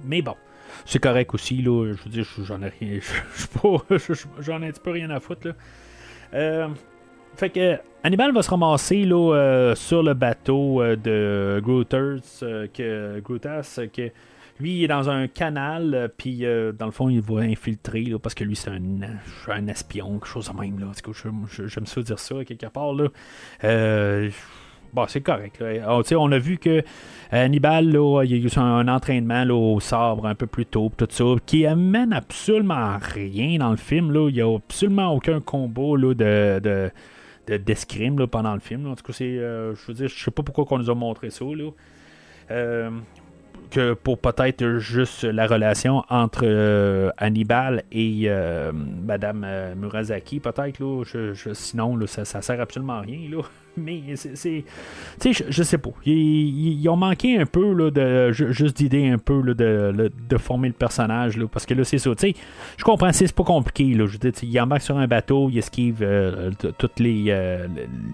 Mais bon. C'est correct aussi, là. Je veux dire, j'en ai rien. J'en ai un petit peu rien à foutre, là. Euh, fait que Hannibal va se ramasser là, euh, sur le bateau euh, de Grooters, euh, que Grootas, euh, que lui il est dans un canal, puis dans le fond il va infiltrer là, parce que lui c'est un, un espion, quelque chose de même là. J'aime ça dire ça quelque part là. Euh, Bon, c'est correct. Sais, on a vu que Hannibal, là, il y a eu un entraînement au sabre un peu plus tôt, tout ça, qui amène absolument rien dans le film. Là. Il n'y a absolument aucun combat là, de, de, de- d'escrime pendant le film. En tout cas, c'est, euh, je veux dire, je sais pas pourquoi on nous a montré ça. Là. Euh, que pour peut-être juste la relation entre euh, Hannibal et euh, Madame euh, Murasaki, peut-être. Là, sinon, ça, ça sert absolument à rien. Là. Mais c'est. Tu sais, je, sais pas. Ils, ils ont manqué un peu là, de juste d'idées un peu là, de, de former le personnage. Là, parce que là, c'est ça. Tu sais, je comprends, c'est pas compliqué. Là, je veux dire, il embarque sur un bateau, il esquive euh, tous les, euh,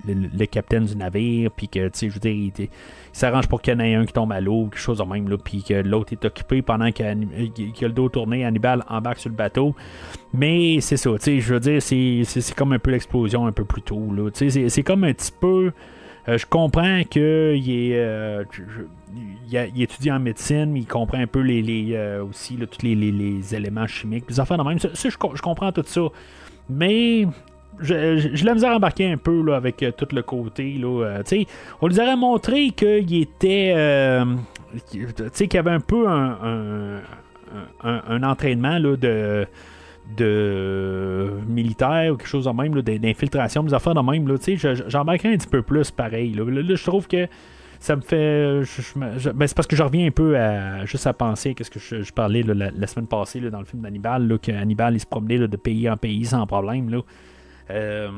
les, capitaines du navire, puis que, tu sais, je veux dire, s'arrange pour qu'il y en ait un qui tombe à l'eau, quelque chose de même, là, puis que l'autre est occupé pendant qu'il a, le dos tourné, Hannibal embarque sur le bateau. Mais c'est ça, tu sais, je veux dire, c'est comme un peu l'explosion un peu plus tôt, là. Tu sais, c'est comme un petit peu. Euh, je comprends qu'il est, euh, il, étudie en médecine, mais il comprend un peu les, les euh, aussi tous les, les, éléments chimiques, les même. Ça, je, comprends tout ça. Mais je, je, l'ai à embarquer un peu là, avec tout le côté. Là, on lui aurait montré qu'il était. qu'il y avait un peu un, entraînement là, de de militaire ou quelque chose de même, d'infiltration, des affaires de même, j'embarquerais un petit peu plus pareil. Là, je trouve que ça me fait. Ben, c'est parce que je reviens un peu à juste à penser qu'est-ce que je, parlais la, semaine passée dans le film d'Hannibal, qu'Hannibal il se promenait de pays en pays sans problème. Là. Euh,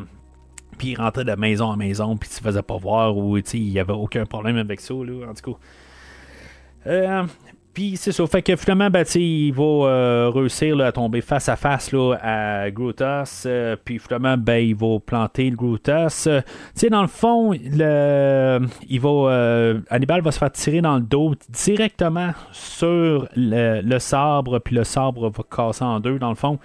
puis il rentrait de maison en maison, puis il se faisait pas voir, ou il n'y avait aucun problème avec ça, là, en tout cas. Euh, puis c'est ça. Fait que finalement, ben, il va euh, réussir à tomber face à face là, à Grutas. Puis finalement, ben, il va planter le Grutas. Sais dans le fond, le, il va, Hannibal va se faire tirer dans le dos directement sur le, sabre. Puis le sabre va casser en deux, dans le fond.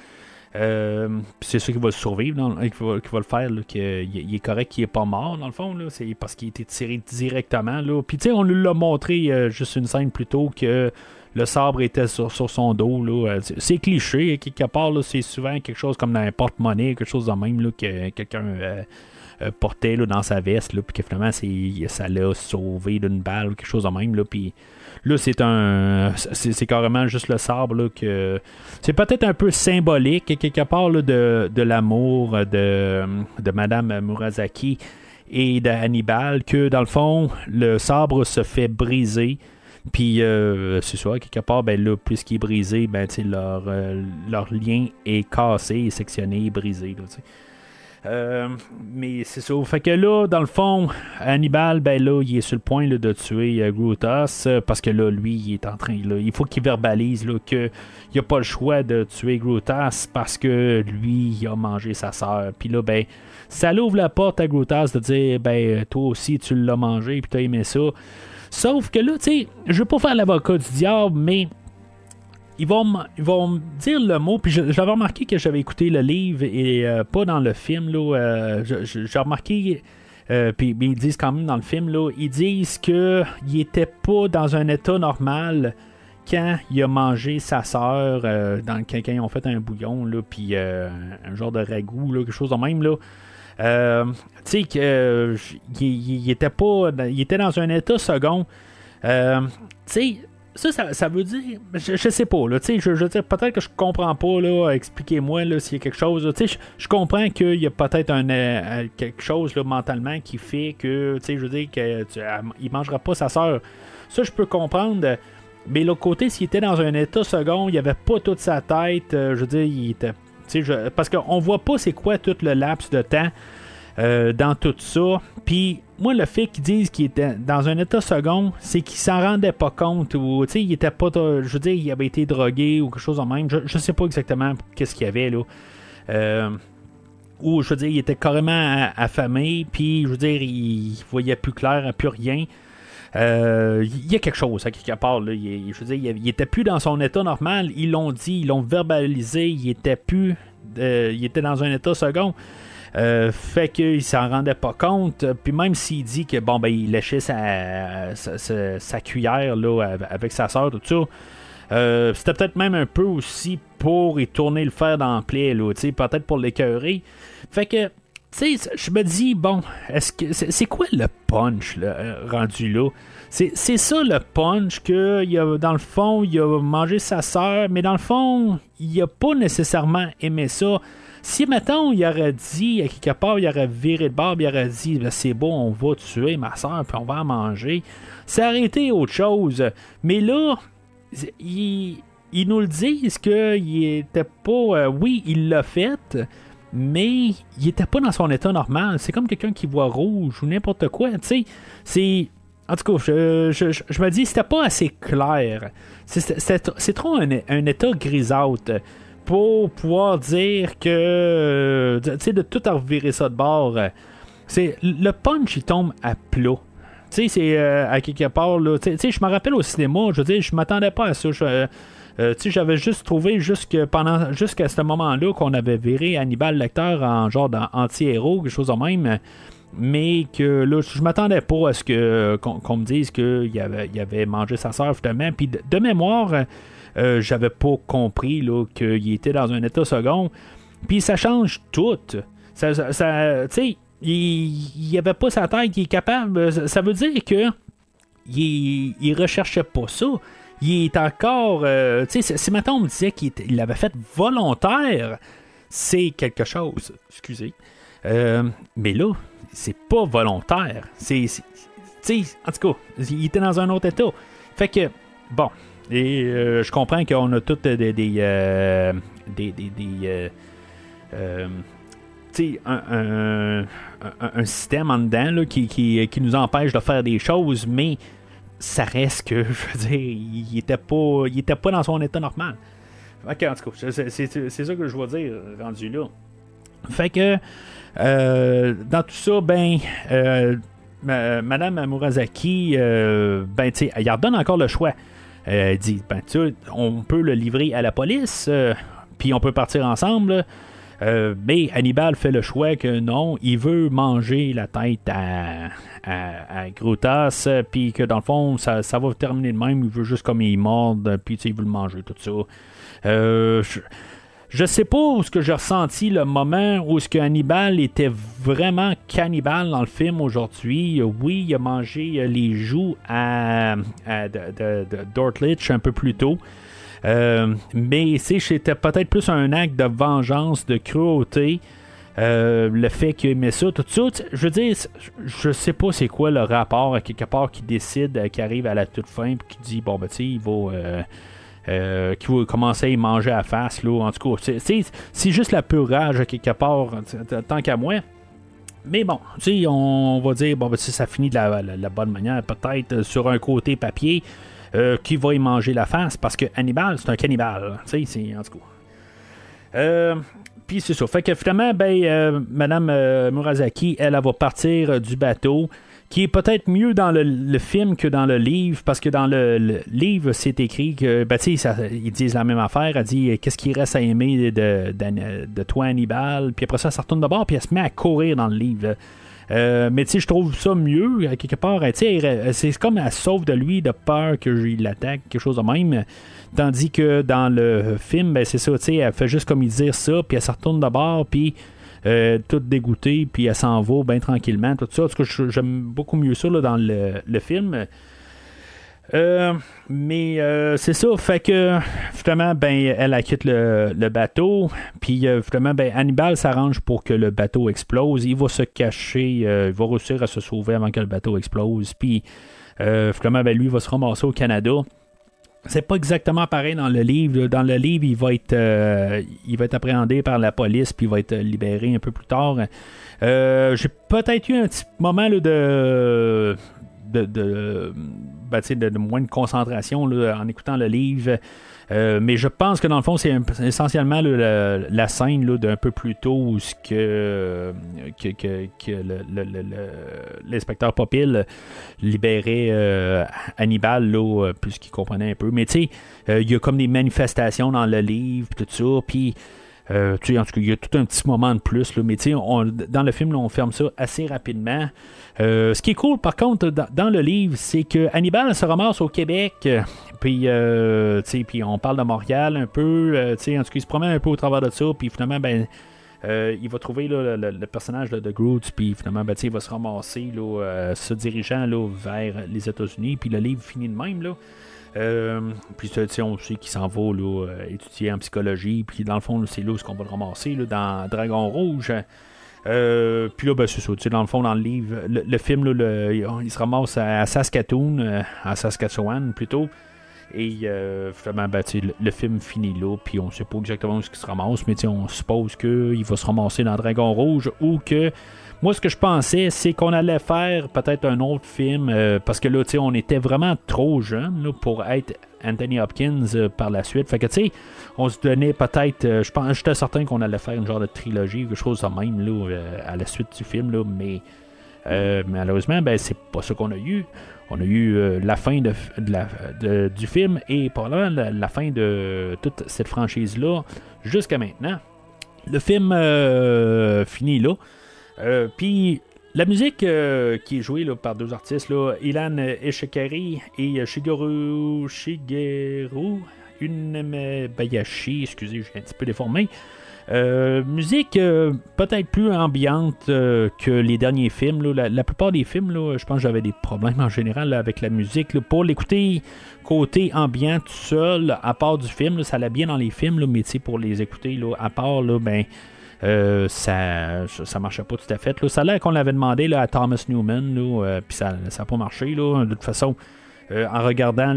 C'est ça qui va le survivre, qui, va, le faire, qu'il est correct, qu'il est pas mort, dans le fond, c'est parce qu'il a été tiré directement. Là. Puis, tu sais, on lui l'a montré juste une scène plus tôt que le sabre était sur, son dos. Là. C'est cliché, quelque part, c'est souvent quelque chose comme dans un porte-monnaie, quelque chose de même là, que quelqu'un euh, euh, portait dans sa veste, puis que finalement ça l'a sauvé d'une balle, quelque chose de même. Là, puis là, c'est un. C'est carrément juste le sabre là, que. C'est peut-être un peu symbolique, quelque part, de, de l'amour de, de Madame Murasaki et d'Hannibal, que dans le fond, le sabre se fait briser. Puis, euh, c'est sûr, quelque part, ben là, puisqu'il est brisé, ben, leur, euh, leur lien est cassé, sectionné, brisé. Euh, mais c'est ça. Fait que là, dans le fond, Hannibal, ben là, il est sur le point de tuer euh, Grutas parce que là, lui, il est en train. Là, il faut qu'il verbalise qu'il n'a pas le choix de tuer Grutas parce que lui, il a mangé sa soeur. Puis là, ben, ça l'ouvre la porte à Grutas de dire ben, toi aussi, tu l'as mangé, puis t'as aimé ça. Sauf que là, tu sais, je veux pas faire l'avocat du diable, mais ils vont, ils vont dire le mot, puis j'avais remarqué que j'avais écouté le livre et euh, pas dans le film. Là, euh, j'ai remarqué, euh, ils disent quand même dans le film, là, ils disent qu'il était pas dans un état normal quand il a mangé sa soeur, dans, quand, ils ont fait un bouillon, là, puis un genre de ragoût, là, quelque chose de même. Là. Euh, tu sais, qu'il euh, il, était pas. Il était dans un état second. Euh, tu sais, ça, ça, veut dire. Je, sais pas, là. Je, dire, peut-être que je comprends pas, là. Expliquez-moi, là, s'il y a quelque chose. Sais, je, comprends qu'il y a peut-être un, quelque chose, là, mentalement, qui fait que, je veux dire, qu'il mangera pas sa soeur. Ça, je peux comprendre. Mais l'autre côté, s'il était dans un état second, il avait pas toute sa tête. je veux dire, il était je, parce qu'on voit pas c'est quoi tout le laps de temps euh, dans tout ça. Puis moi, le fait qu'ils disent qu'il était dans un état second, c'est qu'il s'en rendait pas compte ou il était pas, je veux dire, il avait été drogué ou quelque chose en même. Je, je sais pas exactement qu'est-ce qu'il y avait là. Euh, ou je veux dire, il était carrément affamé, puis je veux dire, il voyait plus clair, plus rien. Euh, il y a quelque chose à quelque part. Là. Je veux dire, il, était plus dans son état normal. Ils l'ont dit, ils l'ont verbalisé. Il était plus. Il était dans un état second. Euh, fait qu'il s'en rendait pas compte. Puis même s'il dit que bon ben il léchait sa, sa, cuillère là, avec sa soeur, tout ça. c'était peut-être même un peu aussi pour y tourner le fer dans le plaie, peut-être pour l'écœurer. Fait que tu je me dis, bon, est-ce que c'est, quoi le punch là, euh, rendu là? C'est, ça le punch que il a, dans le fond, il a mangé sa soeur, mais dans le fond, il a pas nécessairement aimé ça. Si maintenant il aurait dit, à quelque part, il aurait viré de barbe, il aurait dit ben, c'est bon, on va tuer ma soeur, puis on va en manger, ça aurait été autre chose. Mais là, ils, nous le disent qu'il était pas. Euh, oui, il l'a fait, mais il était pas dans son état normal. C'est comme quelqu'un qui voit rouge ou n'importe quoi. Tu sais, c'est. En tout cas, je, je, je- me dis, c'était pas assez clair. C'est trop un, un état grisâtre pour pouvoir dire que. euh, Tu sais, de tout revirer ça de bord. euh, C'est le punch, il tombe à plat. Tu sais, c'est euh, à quelque part, là. Tu sais- je me rappelle au cinéma, je veux dire, je m'attendais pas à ça. Tu sais, j'avais juste trouvé jusque pendant jusqu'à ce moment-là qu'on avait viré Hannibal Lecter en genre anti-héros, quelque chose de même. Mais que là, je m'attendais pas à ce que qu'on, me dise qu'il avait, il avait mangé sa soeur finalement. Puis de mémoire, euh, j'avais pas compris qu'il était dans un état second. Puis ça change tout. Ça, tu sais, il, il avait pas sa tête, il est capable. Ça, ça veut dire que il, recherchait pas ça. Il est encore. euh, tu sais, si maintenant on me disait qu'il l'avait fait volontaire, c'est quelque chose. Excusez. Euh, mais là, c'est pas volontaire. C'est- Tu sais, en tout cas, il était dans un autre état. Fait que, bon. Et euh, je comprends qu'on a toutes des. des, euh, des, euh, un, un- système en dedans là, qui, qui, qui nous empêche de faire des choses, mais ça reste que, je veux dire, il était pas, il était pas dans son état normal. Ok, en tout cas, c'est, ça que je veux dire, rendu là. Fait que, dans tout ça, ben, ma- Madame Murasaki, euh, ben, tu sais, elle donne encore le choix. Euh, dit, ben, tu on peut le livrer à la police, euh, puis on peut partir ensemble. Euh, mais Hannibal fait le choix que non, il veut manger la tête à, à, à Grutas, puis que dans le fond, ça, ça va terminer de même. Il veut juste comme il morde, puis il veut le manger, tout ça. Je, je sais pas où ce que j'ai ressenti le moment où ce que Hannibal était vraiment cannibale dans le film aujourd'hui. Oui, il a mangé euh, les joues à, Dortlich un peu plus tôt. Euh, mais c'était peut-être plus un acte de vengeance, de cruauté. Euh, le fait qu'il aimait ça, tout ça, je veux dire, je sais pas c'est quoi le rapport à quelque part qui décide, qui arrive à la toute fin, puis qui dit, bon, ben, tu sais, il va. Euh, qui commencer à y manger à face, là. En tout cas, c'est- juste la pure rage, quelque part, tant qu'à moi. Mais bon, on va dire, bon, ben, si ça finit de la, la- la bonne manière, peut-être euh, sur un côté papier, euh, qui va y manger la face, parce que Hannibal, c'est un cannibale. En tout cas. Euh, puis c'est ça. Fait que finalement, ben, Madame Murasaki, elle, va partir du bateau, qui est peut-être mieux dans le, film que dans le livre, parce que dans le, livre, c'est écrit que, ben, ça- ils disent la même affaire. Elle dit, euh, qu'est-ce qu'il reste à aimer de, de toi, Hannibal? Puis après ça, ça retourne de bord, puis elle se met à courir dans le livre. Euh, mais tu sais, je trouve ça mieux, quelque part. Elle- c'est comme elle sauve de lui de peur qu'il l'attaque, quelque chose de même. Tandis que dans le film, ben, c'est ça, tu sais, elle fait juste comme il dire ça, puis elle se retourne de bord, puis euh, dégoûtée, puis elle s'en va bien tranquillement, tout ça. En tout j'aime beaucoup mieux ça là, dans le, le film. Euh, mais euh, c'est ça, fait que finalement, ben, elle, elle quitte le, le bateau, puis euh, finalement, ben, Hannibal s'arrange pour que le bateau explose. Il va se cacher, il va réussir à se sauver avant que le bateau explose, puis finalement, ben, lui, va se ramasser au Canada. C'est pas exactement pareil dans le livre. Dans le livre, il va être, euh, il va être appréhendé par la police, puis il va être libéré un peu plus tard. Euh, J'ai peut-être eu un petit moment là, de, de, de, ben, moins de concentration là, en écoutant le livre. Euh, mais je pense que dans le fond, c'est essentiellement la, la scène d'un peu plus tôt où ce que, que, que, que le- l'inspecteur Popil libérait euh, Hannibal, là, euh, puisqu'il comprenait un peu. Mais tu sais, euh, il y a comme des manifestations dans le livre, tout ça, puis... euh, tu sais, en tout cas, il y a tout un petit moment de plus, là, mais dans le film, on ferme ça assez rapidement. Euh, ce qui est cool, par contre, dans, le livre, c'est que Hannibal se ramasse au Québec, euh, puis, tu sais, puis on parle de Montréal un peu, tu sais, en tout cas, il se promène un peu au travers de ça, puis finalement, ben, il va trouver le, personnage de Groot, puis finalement, ben, il va se ramasser, se dirigeant vers les États-Unis, puis le livre finit de même. Euh, puis tu sais, on sait qu'il s'en va là, euh, étudier en psychologie. Puis dans le fond, c'est là ce qu'on va le ramasser là, dans Dragon Rouge. Euh, puis là, ben, c'est ça. tu sais, Dans le fond, dans le livre, le, film, là, il se ramasse à, Saskatoon, à Saskatchewan plutôt. Et euh, ben, le, film finit là, puis on sait pas exactement où il se ramasse, mais on suppose qu'il va se ramasser dans Dragon Rouge ou que. Moi, ce que je pensais, c'est qu'on allait faire peut-être un autre film, euh, parce que là, tu sais, on était vraiment trop jeune là, pour être Anthony Hopkins euh, par la suite. Fait que, tu sais, on se donnait peut-être. euh, je pense, j'étais certain qu'on allait faire une genre de trilogie, quelque chose de même, là, à la suite du film, là, mais. malheureusement, ben, c'est pas ça qu'on a eu. On a eu la fin du film et probablement la, la fin de toute cette franchise-là jusqu'à maintenant. Le film finit là. Euh, Puis la musique euh, qui est jouée là, par deux artistes, là, Ilan Eshikari et Shigeru Shigeru Unemebayashi, excusez, j'ai un petit peu déformé. Euh, musique peut-être plus ambiante que les derniers films. là. La, plupart des films, là, je pense que j'avais des problèmes en général avec la musique. là. Pour l'écouter côté ambiant tout seul, à part du film, ça allait bien dans les films, mais pour les écouter à part, ben, euh, ça, ça, marchait pas tout à fait. Là. Ça a l'air qu'on l'avait demandé là, à Thomas Newman, euh, puis ça n'a pas marché. Là. De toute façon, euh, en regardant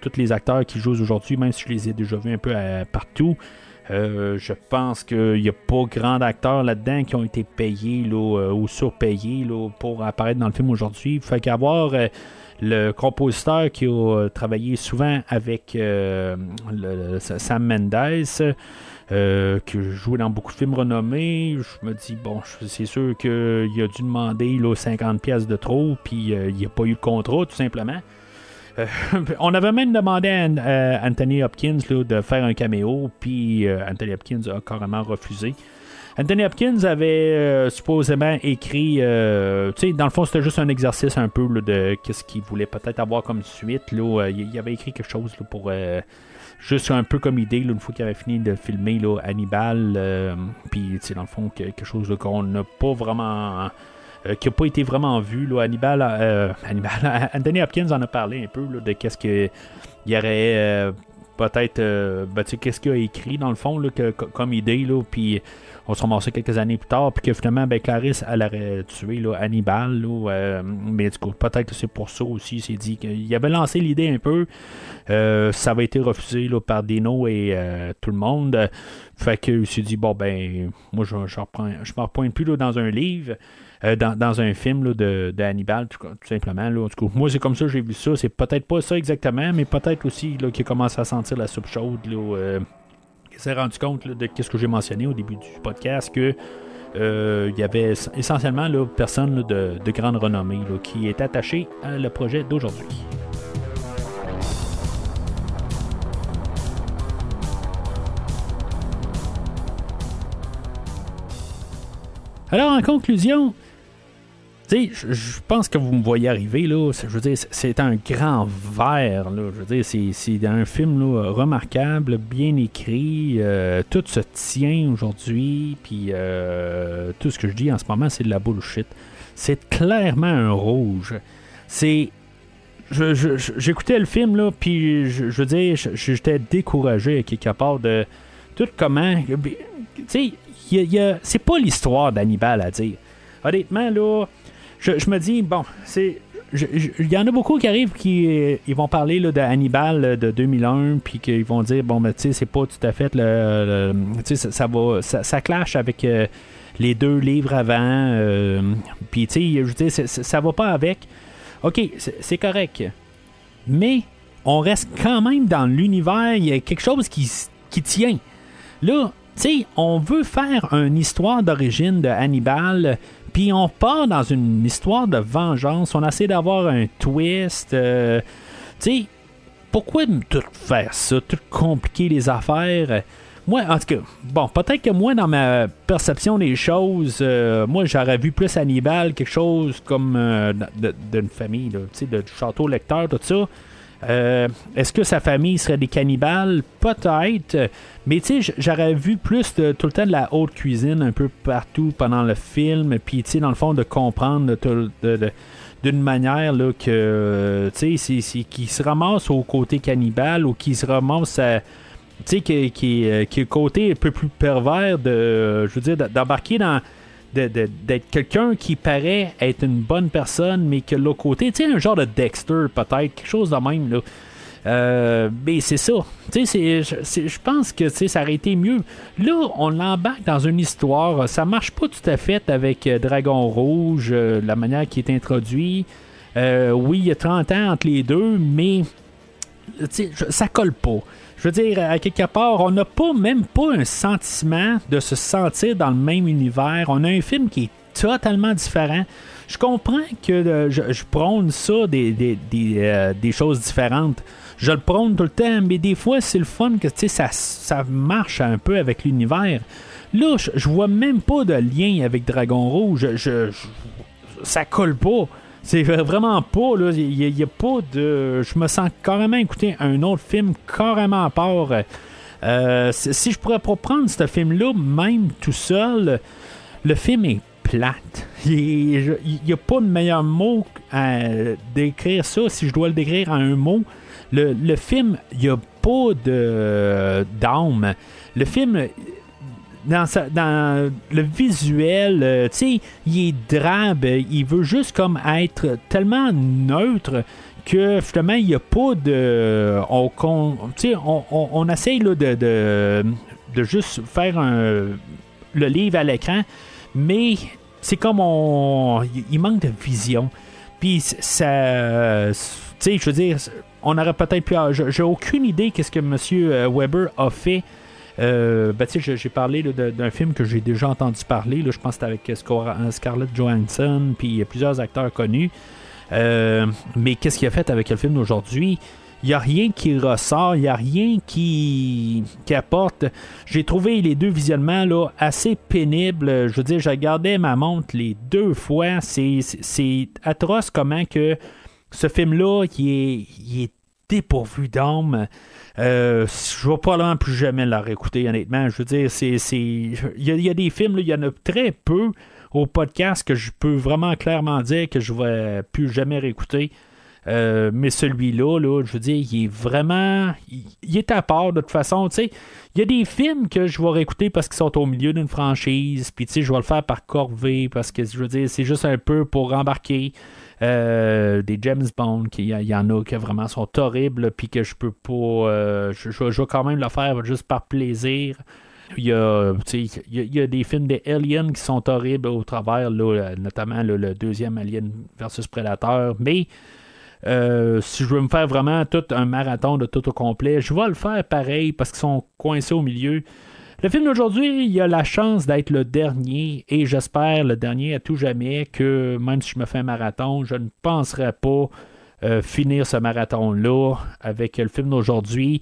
tous les acteurs qui jouent aujourd'hui, même si je les ai déjà vus un peu partout, je pense qu'il n'y a pas grand d'acteurs là-dedans qui ont été payés ou surpayés pour apparaître dans le film aujourd'hui. Fait qu'avoir le compositeur qui a travaillé souvent avec Sam Mendes, euh, qui joue dans beaucoup de films renommés, je me dis, bon, c'est sûr qu'il a dû demander là, 50 pièces de trop, puis euh, il n'a pas eu le contrat, tout simplement. Euh, on avait même demandé à, à Anthony Hopkins là, de faire un caméo, puis euh, Anthony Hopkins a carrément refusé. Anthony Hopkins avait euh, supposément écrit, euh, tu sais, dans le fond, c'était juste un exercice un peu de qu'est-ce qu'il voulait peut-être avoir comme suite. Là, Euh, il avait écrit quelque chose pour euh, juste un peu comme idée, une fois qu'il avait fini de filmer là, Hannibal, euh, puis dans le fond, que- quelque chose qu'on n'a pas vraiment. euh, qui n'a pas été vraiment vu. Là, Hannibal, euh, Anthony Hopkins en a parlé un peu de qu'est-ce que il y aurait euh, peut-être, euh, ben, qu'est-ce qu'il a écrit dans le fond là, que- co- comme idée, là, puis on se ramassait quelques années plus tard, puis que finalement, ben, Clarisse, elle aurait tué là, Hannibal, là, euh, mais du coup, peut-être que c'est pour ça aussi, il s'est dit qu'il avait lancé l'idée un peu, euh, ça avait été refusé là, par Dino et euh, tout le monde, fait qu'il s'est dit, bon, ben, moi, je, je, reprends, je me repointe plus là, dans un livre, euh, dans, un film là, de, Hannibal, tout, simplement. Moi, c'est comme ça j'ai vu ça. C'est peut-être pas ça exactement, mais peut-être aussi qu'il commence à sentir la soupe chaude. Là, euh, qu'il s'est rendu compte de ce que j'ai mentionné au début du podcast, que euh, il y avait ess- essentiellement là, personne de, de grande renommée là, qui est attaché à le projet d'aujourd'hui. Alors, en conclusion, je- pense que vous me voyez arriver, là. Je veux dire, c'est- un grand verre, là. Je veux dire, c'est- un film là, remarquable, bien écrit. euh, tout se tient aujourd'hui. Puis euh, tout ce que je dis en ce moment, c'est de la bullshit. C'est clairement un rouge. C'est. J'écoutais le film, là, puis je, veux dire, j'étais découragé à quelque part de tout comment. Tu sais, c'est pas l'histoire d'Hannibal à dire. Honnêtement, là, je, me dis, bon, c'est. Il y en a beaucoup qui arrivent qui euh, ils vont parler là, de Hannibal euh, de 2001 puis qu'ils vont dire bon ben tu sais c'est pas tout à fait le, le- tu sais ça, ça va ça, clash avec euh, les deux livres avant puis tu sais je ça va pas avec ok c'est correct mais on reste quand même dans l'univers il y a quelque chose qui, qui tient là tu sais on veut faire une histoire d'origine de Hannibal puis on part dans une histoire de vengeance. On essaie d'avoir un twist. euh, tu sais, pourquoi tout faire ça, tout compliquer les affaires? Moi, en tout cas, bon, peut-être que moi, dans ma perception des choses, euh, moi, j'aurais vu plus Hannibal, quelque chose comme euh, d'une famille, tu sais, de château lecteur, tout ça. Euh, Est-ce que sa famille serait des cannibales? Peut-être. Mais tu sais, j'aurais vu plus de, tout le temps de la haute cuisine un peu partout pendant le film. Puis tu sais, dans le fond, de comprendre d'une manière là, que, euh, tu sais, qu'il se ramasse au côté cannibale ou qu'il se ramasse à. Tu sais, qui, qui, euh, qui est le côté un peu plus pervers de. je veux dire, d'embarquer dans d'être quelqu'un qui paraît être une bonne personne, mais que l'autre côté, tu sais, un genre de Dexter, peut-être, quelque chose de même, là. Euh, mais c'est ça. Je pense que ça aurait été mieux. Là, on l'embarque dans une histoire. Ça marche pas tout à fait avec euh, Dragon Rouge, euh, la manière qui est introduit. oui, il y a 30 ans entre les deux, mais ça colle pas. Je veux dire, à quelque part, on n'a pas même pas un sentiment de se sentir dans le même univers. On a un film qui est totalement différent. Je comprends que je, prône ça des, des choses différentes je le prône tout le temps, mais des fois, c'est le fun que ça, ça marche un peu avec l'univers. Là, je, vois même pas de lien avec Dragon Rouge. Je, ça colle pas. C'est vraiment pas, là. Il n'y a, pas de. Je me sens carrément écouter un autre film carrément à part. Euh, si je pourrais pas prendre ce film-là, même tout seul, le film est plate. Il n'y a pas de meilleur mot à décrire ça. Si je dois le décrire en un mot, le, film, il n'y a pas de d'âme. Le film, dans, dans le visuel, euh, tu sais, il est drabe. Il veut juste comme être tellement neutre que finalement, il n'y a pas de. On, on, on, on essaye de, de, de, juste faire le livre à l'écran, mais c'est comme on. Il manque de vision. Puis ça. Tu sais, je veux dire on aurait peut-être pu. J'ai aucune idée qu'est-ce que M. Euh, Weber a fait. Euh, j'ai parlé d'un film que j'ai déjà entendu parler. Là, je pense que c'était avec euh, Scarlett Johansson, puis plusieurs acteurs connus. mais qu'est-ce qu'il a fait avec le film d'aujourd'hui? Il n'y a rien qui ressort, il n'y a rien qui, qui apporte. J'ai trouvé les deux visionnements là, assez pénibles. Je veux dire, j'ai gardé ma montre les deux fois. C'est atroce comment que ce film-là, il est, il est dépourvu d'âme. Euh, je vais probablement plus jamais la réécouter, honnêtement. Je veux dire, c'est. Il, y a, des films, il y en a très peu au podcast que je peux vraiment clairement dire que je ne vais plus jamais réécouter. Euh, mais celui-là, là, je veux dire, il est vraiment. Il, est à part de toute façon. Tu sais, il y a des films que je vais réécouter parce qu'ils sont au milieu d'une franchise. Puis, tu sais, je vais le faire par corvée parce que, je veux dire, c'est juste un peu pour embarquer. Euh, des James Bond, il y, en a qui vraiment sont horribles, puis que je peux pas. Euh, je, vais quand même le faire juste par plaisir. Il y, a, il, y a, des films des Aliens qui sont horribles au travers, notamment le deuxième Alien versus Predator. Mais euh, si je veux me faire vraiment tout un marathon de tout au complet, je vais le faire pareil parce qu'ils sont coincés au milieu. Le film d'aujourd'hui, il a la chance d'être le dernier et j'espère le dernier à tout jamais que même si je me fais un marathon, je ne penserai pas euh, finir ce marathon-là avec le film d'aujourd'hui.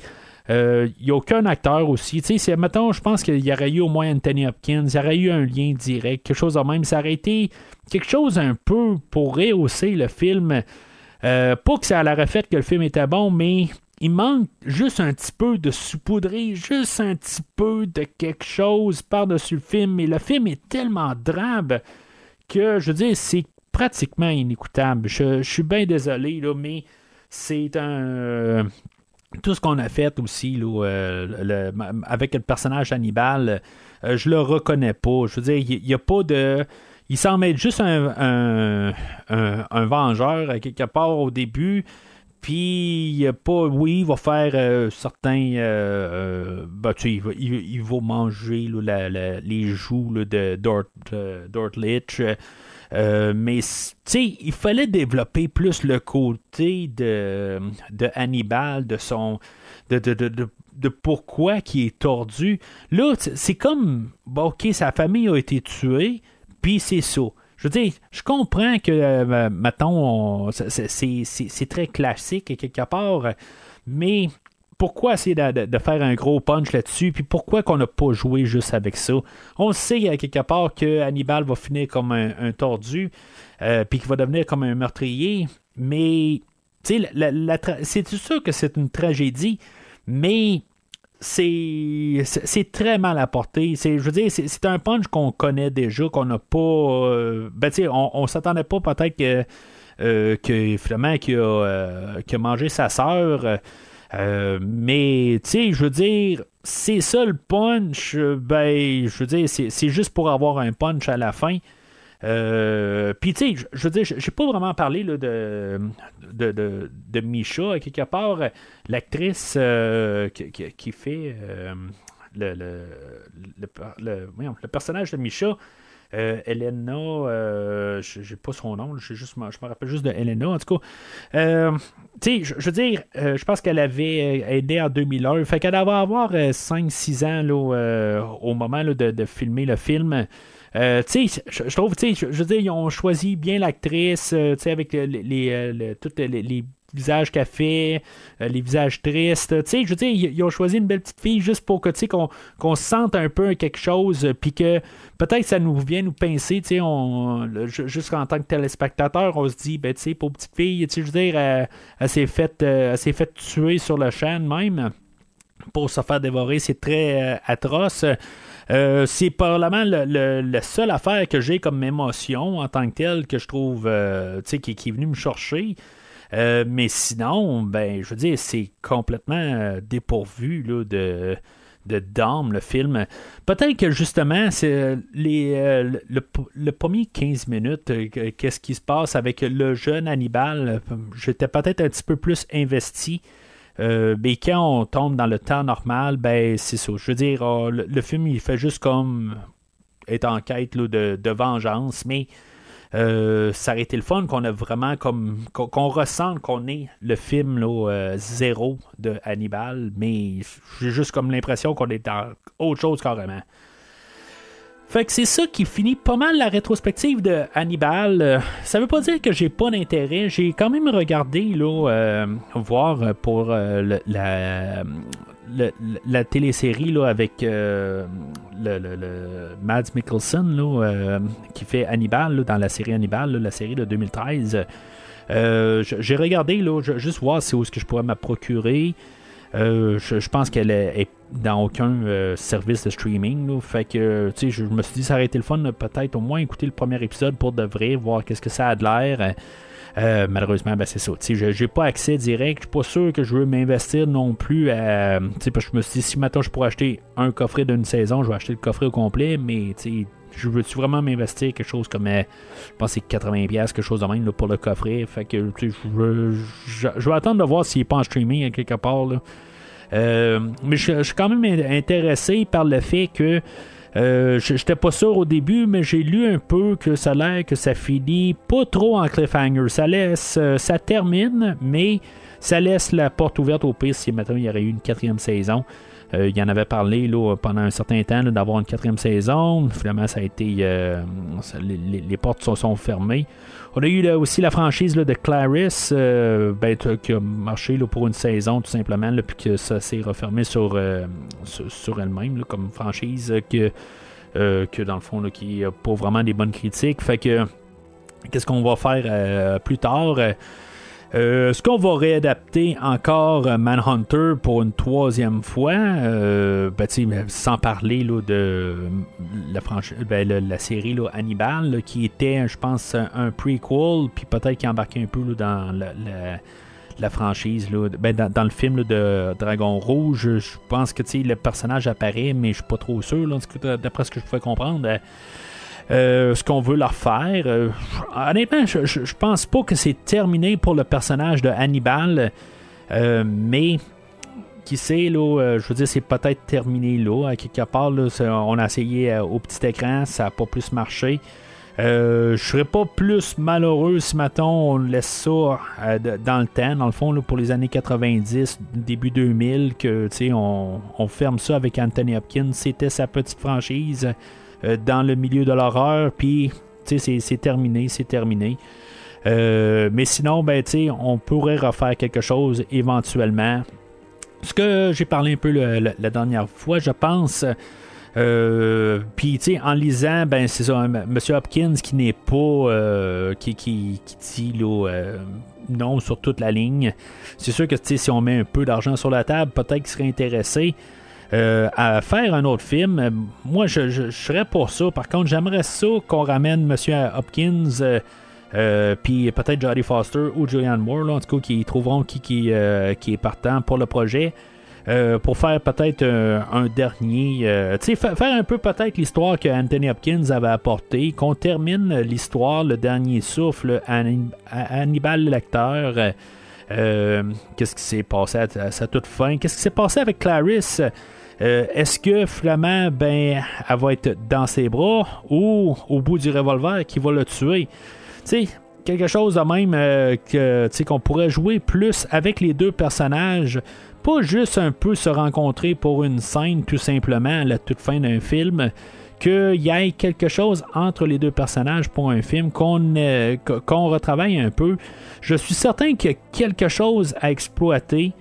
Euh, il n'y a aucun acteur aussi. Tu sais, je pense qu'il y aurait eu au moins Anthony Hopkins, il y aurait eu un lien direct, quelque chose de même. Ça aurait été quelque chose un peu pour rehausser le film. Euh, pas que ça l'aurait fait que le film était bon, mais il manque juste un petit peu de saupoudrer, juste un petit peu de quelque chose par-dessus le film. Mais le film est tellement drabe que, je veux dire, c'est pratiquement inécoutable. Je, suis bien désolé, là, mais c'est un. Euh, tout ce qu'on a fait aussi là, euh, avec le personnage Hannibal, euh, je le reconnais pas. Je veux dire, il n'y a pas de. Il semble être juste un, un, un vengeur quelque part au début. Puis, pas, oui, il va faire euh, certains. Euh, euh ben, tu il, va, manger les joues de Dort. Euh, mais, tu sais, il fallait développer plus le côté de, de Hannibal, de son. de, de, de, de pourquoi qui est tordu. Là, c'est comme, bon, ok, sa famille a été tuée, puis c'est ça. Je veux dire, je comprends que, euh, mettons, c'est très classique quelque part, mais pourquoi essayer de, faire un gros punch là-dessus, puis pourquoi qu'on n'a pas joué juste avec ça? On sait à quelque part que Hannibal va finir comme un, tordu, euh, puis qu'il va devenir comme un meurtrier, mais, c'est sûr que c'est une tragédie, mais c'est très mal apporté. Je veux dire, c'est un punch qu'on connaît déjà, qu'on n'a pas. Euh, ben, tu on, on s'attendait pas peut-être que, euh, que finalement qu'il a, euh, mangé sa sœur. mais, tu sais, je veux dire, c'est ça le punch. Ben, je veux dire, c'est juste pour avoir un punch à la fin. Euh, Puis, tu sais, je veux dire, j'ai pas vraiment parlé là, de, de, de, Misha. Quelque part, l'actrice euh, qui, qui, fait euh, le, le, le, personnage de Misha. Elena, j'ai pas son nom, juste, je me rappelle juste de Elena, en tout cas. Tu sais, je, veux dire, je pense qu'elle avait aidé en 2001, fait qu'elle devait avoir 5-6 ans là, au moment de, de, filmer le film. Euh, je, trouve, tu je, veux dire, ils ont choisi bien l'actrice, sais, avec les, les, les, toutes les, visages qu'elle fait, les visages tristes. Je veux dire, ils, ont choisi une belle petite fille juste pour que, qu'on, qu'on sente un peu quelque chose, puis que peut-être ça nous vient nous pincer, tu on, juste en tant que téléspectateur, on se dit, ben, tu sais, pour petite fille, tu je veux dire, elle, s'est faite fait tuer sur le champ même pour se faire dévorer, c'est très atroce. Euh, c'est probablement le, la seule affaire que j'ai comme émotion en tant que telle que je trouve euh, qui, qui, est venu me chercher. Euh, mais sinon, ben, je veux dire, c'est complètement dépourvu là, de, de le film. Peut-être que justement, c'est les, le, le, premier 15 minutes, qu'est-ce qui se passe avec le jeune Hannibal, j'étais peut-être un petit peu plus investi euh, mais quand on tombe dans le temps normal, ben c'est ça. Je veux dire, le, film, il fait juste comme être en quête de, vengeance, mais euh, ça aurait été le fun qu'on a vraiment comme qu'on, ressente qu'on est le film euh, zéro de Hannibal, mais j'ai juste comme l'impression qu'on est dans autre chose carrément. Fait que c'est ça qui finit pas mal la rétrospective de Hannibal. Euh, ça veut pas dire que j'ai pas d'intérêt. J'ai quand même regardé là, euh, voir pour euh, la, télésérie là, avec le, Mads Mikkelsen là, qui fait Hannibal dans la série Hannibal, la série de 2013. j'ai regardé là, juste voir si où est-ce que je pourrais me procurer. Euh, je, pense qu'elle est, dans aucun euh, service de streaming. Fait que, tu sais, je, me suis dit, ça aurait été le fun, peut-être au moins écouter le premier épisode pour de vrai, voir qu'est-ce que ça a de l'air. Euh, malheureusement, ben c'est ça. Je n'ai pas accès direct. Je suis pas sûr que je veux m'investir non plus. À, parce que je me suis dit, si maintenant je pourrais acheter un coffret d'une saison, je vais acheter le coffret au complet. Mais je veux-tu vraiment m'investir quelque chose comme, je pense c'est 80$, quelque chose de même pour le coffret. Fait que je veux, vais attendre de voir s'il n'est pas en streaming quelque part. Euh, mais je, suis quand même intéressé par le fait que euh, j'étais pas sûr au début, mais j'ai lu un peu que ça a l'air que ça finit pas trop en cliffhanger. Ça laisse, euh, ça termine, mais ça laisse la porte ouverte au pire si maintenant il y aurait eu une quatrième saison. Euh, il y en avait parlé là, pendant un certain temps d'avoir une quatrième saison. Finalement, ça a été. Euh, les, portes sont, sont, fermées. On a eu aussi la franchise de Clarice euh, ben, qui a marché pour une saison tout simplement, puis que ça s'est refermé sur, sur, elle-même comme franchise que, que dans le fond qui n'a pas vraiment des bonnes critiques. Fait que qu'est-ce qu'on va faire plus tard? Euh, est-ce qu'on va réadapter encore Manhunter pour une troisième fois? Euh, ben, sans parler là, de la, ben, la série là, Hannibal, qui était, je pense, un prequel, puis peut-être qui embarquait un peu dans la, franchise. Ben, dans, le film de Dragon Rouge, je pense que le personnage apparaît, mais je suis pas trop sûr, d'après ce que je pouvais comprendre. Euh, ce qu'on veut leur faire. Euh, honnêtement, je, je, pense pas que c'est terminé pour le personnage de Hannibal, euh, mais qui sait, je veux dire, c'est peut-être terminé là. À quelque part, on a essayé au petit écran, ça n'a pas plus marché. je serais pas plus malheureux si maintenant on laisse ça dans le temps, dans le fond, pour les années 90, début 2000, que on ferme ça avec Anthony Hopkins. C'était sa petite franchise. Euh, dans le milieu de l'horreur, puis c'est terminé, c'est terminé. Euh, mais sinon, ben, on pourrait refaire quelque chose éventuellement. Ce que j'ai parlé un peu la dernière fois, je pense. Euh, puis, tu sais, en lisant, ben, c'est ça, M. Hopkins qui n'est pas. qui, qui, dit, non sur toute la ligne. C'est sûr que, si on met un peu d'argent sur la table, peut-être qu'il serait intéressé. Euh, à faire un autre film. Moi, je, serais pour ça. Par contre, j'aimerais ça qu'on ramène M. Hopkins. Euh, euh, puis peut-être Jodie Foster ou Julianne Moore, en tout cas, qui trouveront qui, qui, est partant pour le projet. euh, pour faire peut-être euh, un dernier. euh, tu sais, fa- faire un peu peut-être l'histoire que Anthony Hopkins avait apporté, qu'on termine l'histoire, le dernier souffle, Hannibal Lecter. euh, euh, Qu'est-ce qui s'est passé à, à sa toute fin? Qu'est-ce qui s'est passé avec Clarisse? Euh, Est-ce que Flamand, ben, elle va être dans ses bras ou au bout du revolver qui va le tuer? Tu sais, quelque chose de même euh, qu'on pourrait jouer plus avec les deux personnages, pas juste un peu se rencontrer pour une scène tout simplement à la toute fin d'un film, qu'il y ait quelque chose entre les deux personnages pour un film, qu'on euh, qu- qu'on retravaille un peu. Je suis certain qu'il y a quelque chose à exploiter.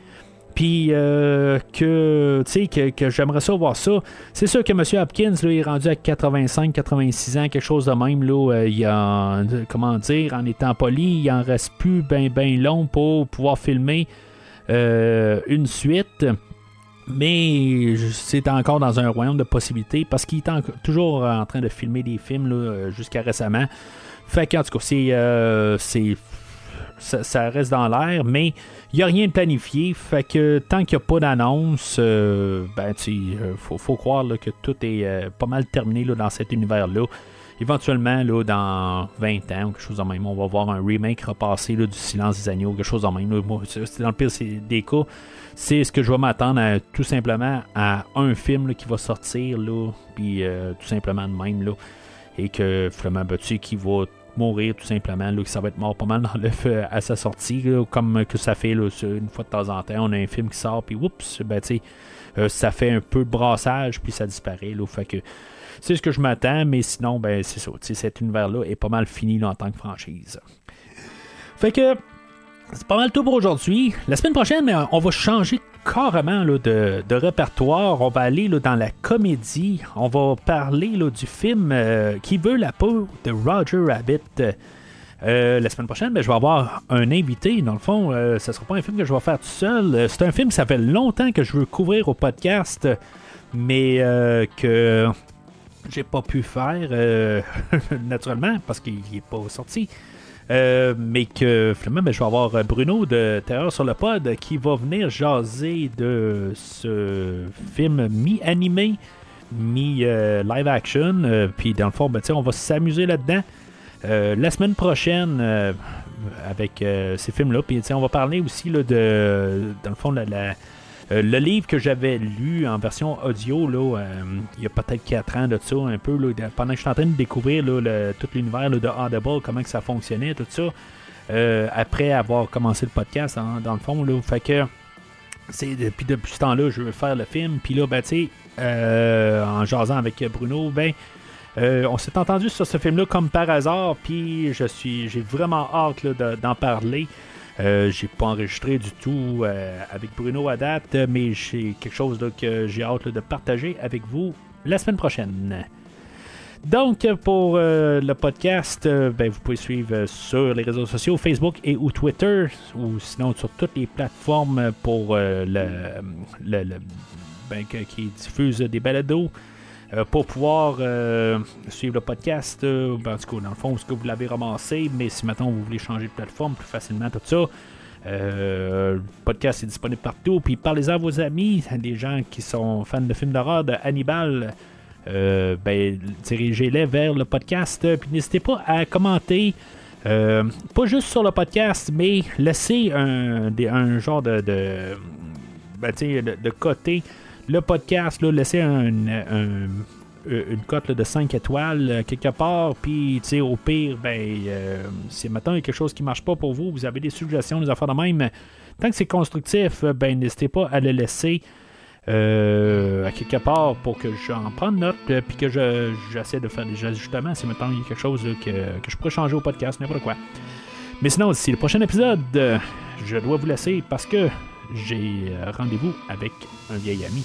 Puis euh, que, que, que j'aimerais ça voir ça. C'est sûr que M. Hopkins là, est rendu à 85-86 ans, quelque chose de même. Là, euh, il a, comment dire, en étant poli, il en reste plus bien ben long pour pouvoir filmer euh, une suite. Mais c'est encore dans un royaume de possibilités parce qu'il est toujours en train de filmer des films jusqu'à récemment. Fait qu'en tout cas, c'est, euh, c'est ça, reste dans l'air, mais il n'y a rien de planifié. Fait que tant qu'il n'y a pas d'annonce, euh, ben, sais, euh, faut, croire que tout est euh, pas mal terminé là, dans cet univers-là. Éventuellement, là, dans 20 ans quelque chose de même, on va voir un remake repassé là, du Silence des Agneaux, quelque chose de même. c'est dans le pire des cas, c'est ce que je vais m'attendre à, tout simplement à un film là, qui va sortir, là, puis tout simplement de même, là, et que finalement, ben, qui va mourir tout simplement, là, ça va être mort pas mal dans l'œuf euh, à sa sortie, comme que ça fait une fois de temps en temps. On a un film qui sort, puis oups, ben, euh, ça fait un peu de brassage, puis ça disparaît. Là, fait que c'est ce que je m'attends, mais sinon, ben, c'est ça. Cet univers-là est pas mal fini en tant que franchise. Fait que c'est pas mal tout pour aujourd'hui. La semaine prochaine, on va changer carrément là, de, de répertoire. On va aller là, dans la comédie. On va parler là, du film euh, Qui veut la peau de Roger Rabbit. Euh, la semaine prochaine, ben, je vais avoir un invité. Dans le fond, euh, ce ne sera pas un film que je vais faire tout seul. C'est un film que ça fait longtemps que je veux couvrir au podcast, mais que j'ai pas pu faire naturellement parce qu'il n'est pas sorti. Euh, mais que ben, je vais avoir Bruno de Terreur sur le pod qui va venir jaser de ce film mi-animé, mi-live action. Euh, Puis dans le fond, ben, on va s'amuser là-dedans. Euh, la semaine prochaine, euh, avec euh, ces films-là, puis on va parler aussi là, de, dans le fond, la, la- euh, le livre que j'avais lu en version audio, là, euh, il y a peut-être 4 ans de ça, un peu, pendant que je suis en train de découvrir tout l'univers de Audible, comment que ça fonctionnait, tout ça, euh, après avoir commencé le podcast, dans le fond, là, fait que, depuis, depuis ce temps-là, je veux faire le film, puis là, ben, tu sais, euh, en jasant avec Bruno, ben, euh, on s'est entendu sur ce film-là comme par hasard, puis je suis, j'ai vraiment hâte d'en parler. Euh, j'ai pas enregistré du tout euh, avec Bruno à date, mais j'ai quelque chose que j'ai hâte de partager avec vous la semaine prochaine. Donc, pour euh, le podcast, euh, ben, vous pouvez suivre sur les réseaux sociaux, Facebook et ou Twitter, ou sinon sur toutes les plateformes pour le, le- ben, qui diffuse des balados. Euh, pour pouvoir euh, suivre le podcast, euh, ben, en tout cas, dans le fond, ce que vous l'avez ramassé, mais si maintenant vous voulez changer de plateforme plus facilement, tout ça, le podcast est disponible partout. Puis parlez-en à vos amis, des gens qui sont fans de films d'horreur, de Hannibal. Ben, dirigez-les vers le podcast. Puis n'hésitez pas à commenter. pas juste sur le podcast, mais laissez un, genre de, de, ben, de côté le podcast, là, une cote de 5 étoiles euh, quelque part, puis au pire, ben, euh, si maintenant il y a quelque chose qui marche pas pour vous, vous avez des suggestions, des affaires de même, tant que c'est constructif, euh, ben, n'hésitez pas à le laisser à quelque part pour que j'en prenne note, puis que je, j'essaie de faire des ajustements si maintenant il y a quelque chose que, que je pourrais changer au podcast, n'importe quoi. Mais sinon, d'ici le prochain épisode, je dois vous laisser parce que j'ai euh, rendez-vous avec un vieil ami.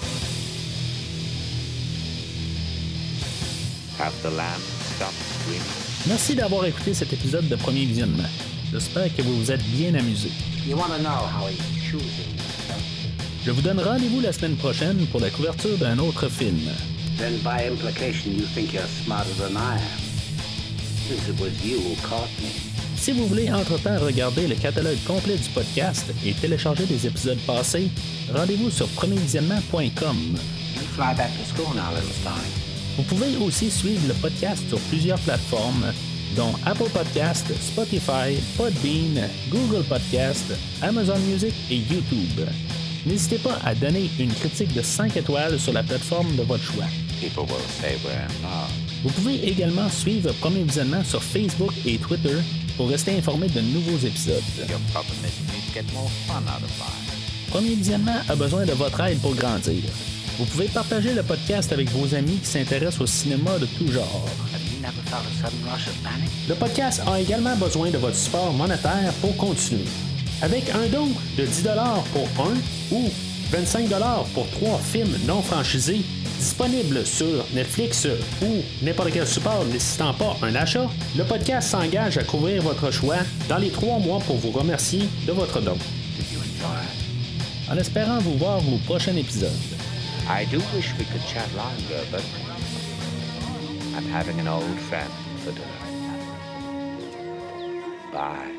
Merci d'avoir écouté cet épisode de premier visionnement. J'espère que vous vous êtes bien amusé. Je vous donne rendez-vous la semaine prochaine pour la couverture d'un autre film. Then by implication you think you're smarter than I am. Since it was you who caught me. Si vous voulez entre-temps regarder le catalogue complet du podcast et télécharger des épisodes passés, rendez-vous sur premiervisionnement.com. Vous pouvez aussi suivre le podcast sur plusieurs plateformes, dont Apple Podcast, Spotify, Podbean, Google Podcast, Amazon Music et YouTube. N'hésitez pas à donner une critique de 5 étoiles sur la plateforme de votre choix. Vous pouvez également suivre Premier Visionnement sur Facebook et Twitter pour rester informé de nouveaux épisodes. Premier Visionnement a besoin de votre aide pour grandir. Vous pouvez partager le podcast avec vos amis qui s'intéressent au cinéma de tout genre. Le podcast a également besoin de votre support monétaire pour continuer. Avec un don de 10 pour un ou 25 pour trois films non franchisés disponibles sur Netflix ou n'importe quel support nécessitant pas un achat, le podcast s'engage à couvrir votre choix dans les trois mois pour vous remercier de votre don. En espérant vous voir au prochain épisode. Bye.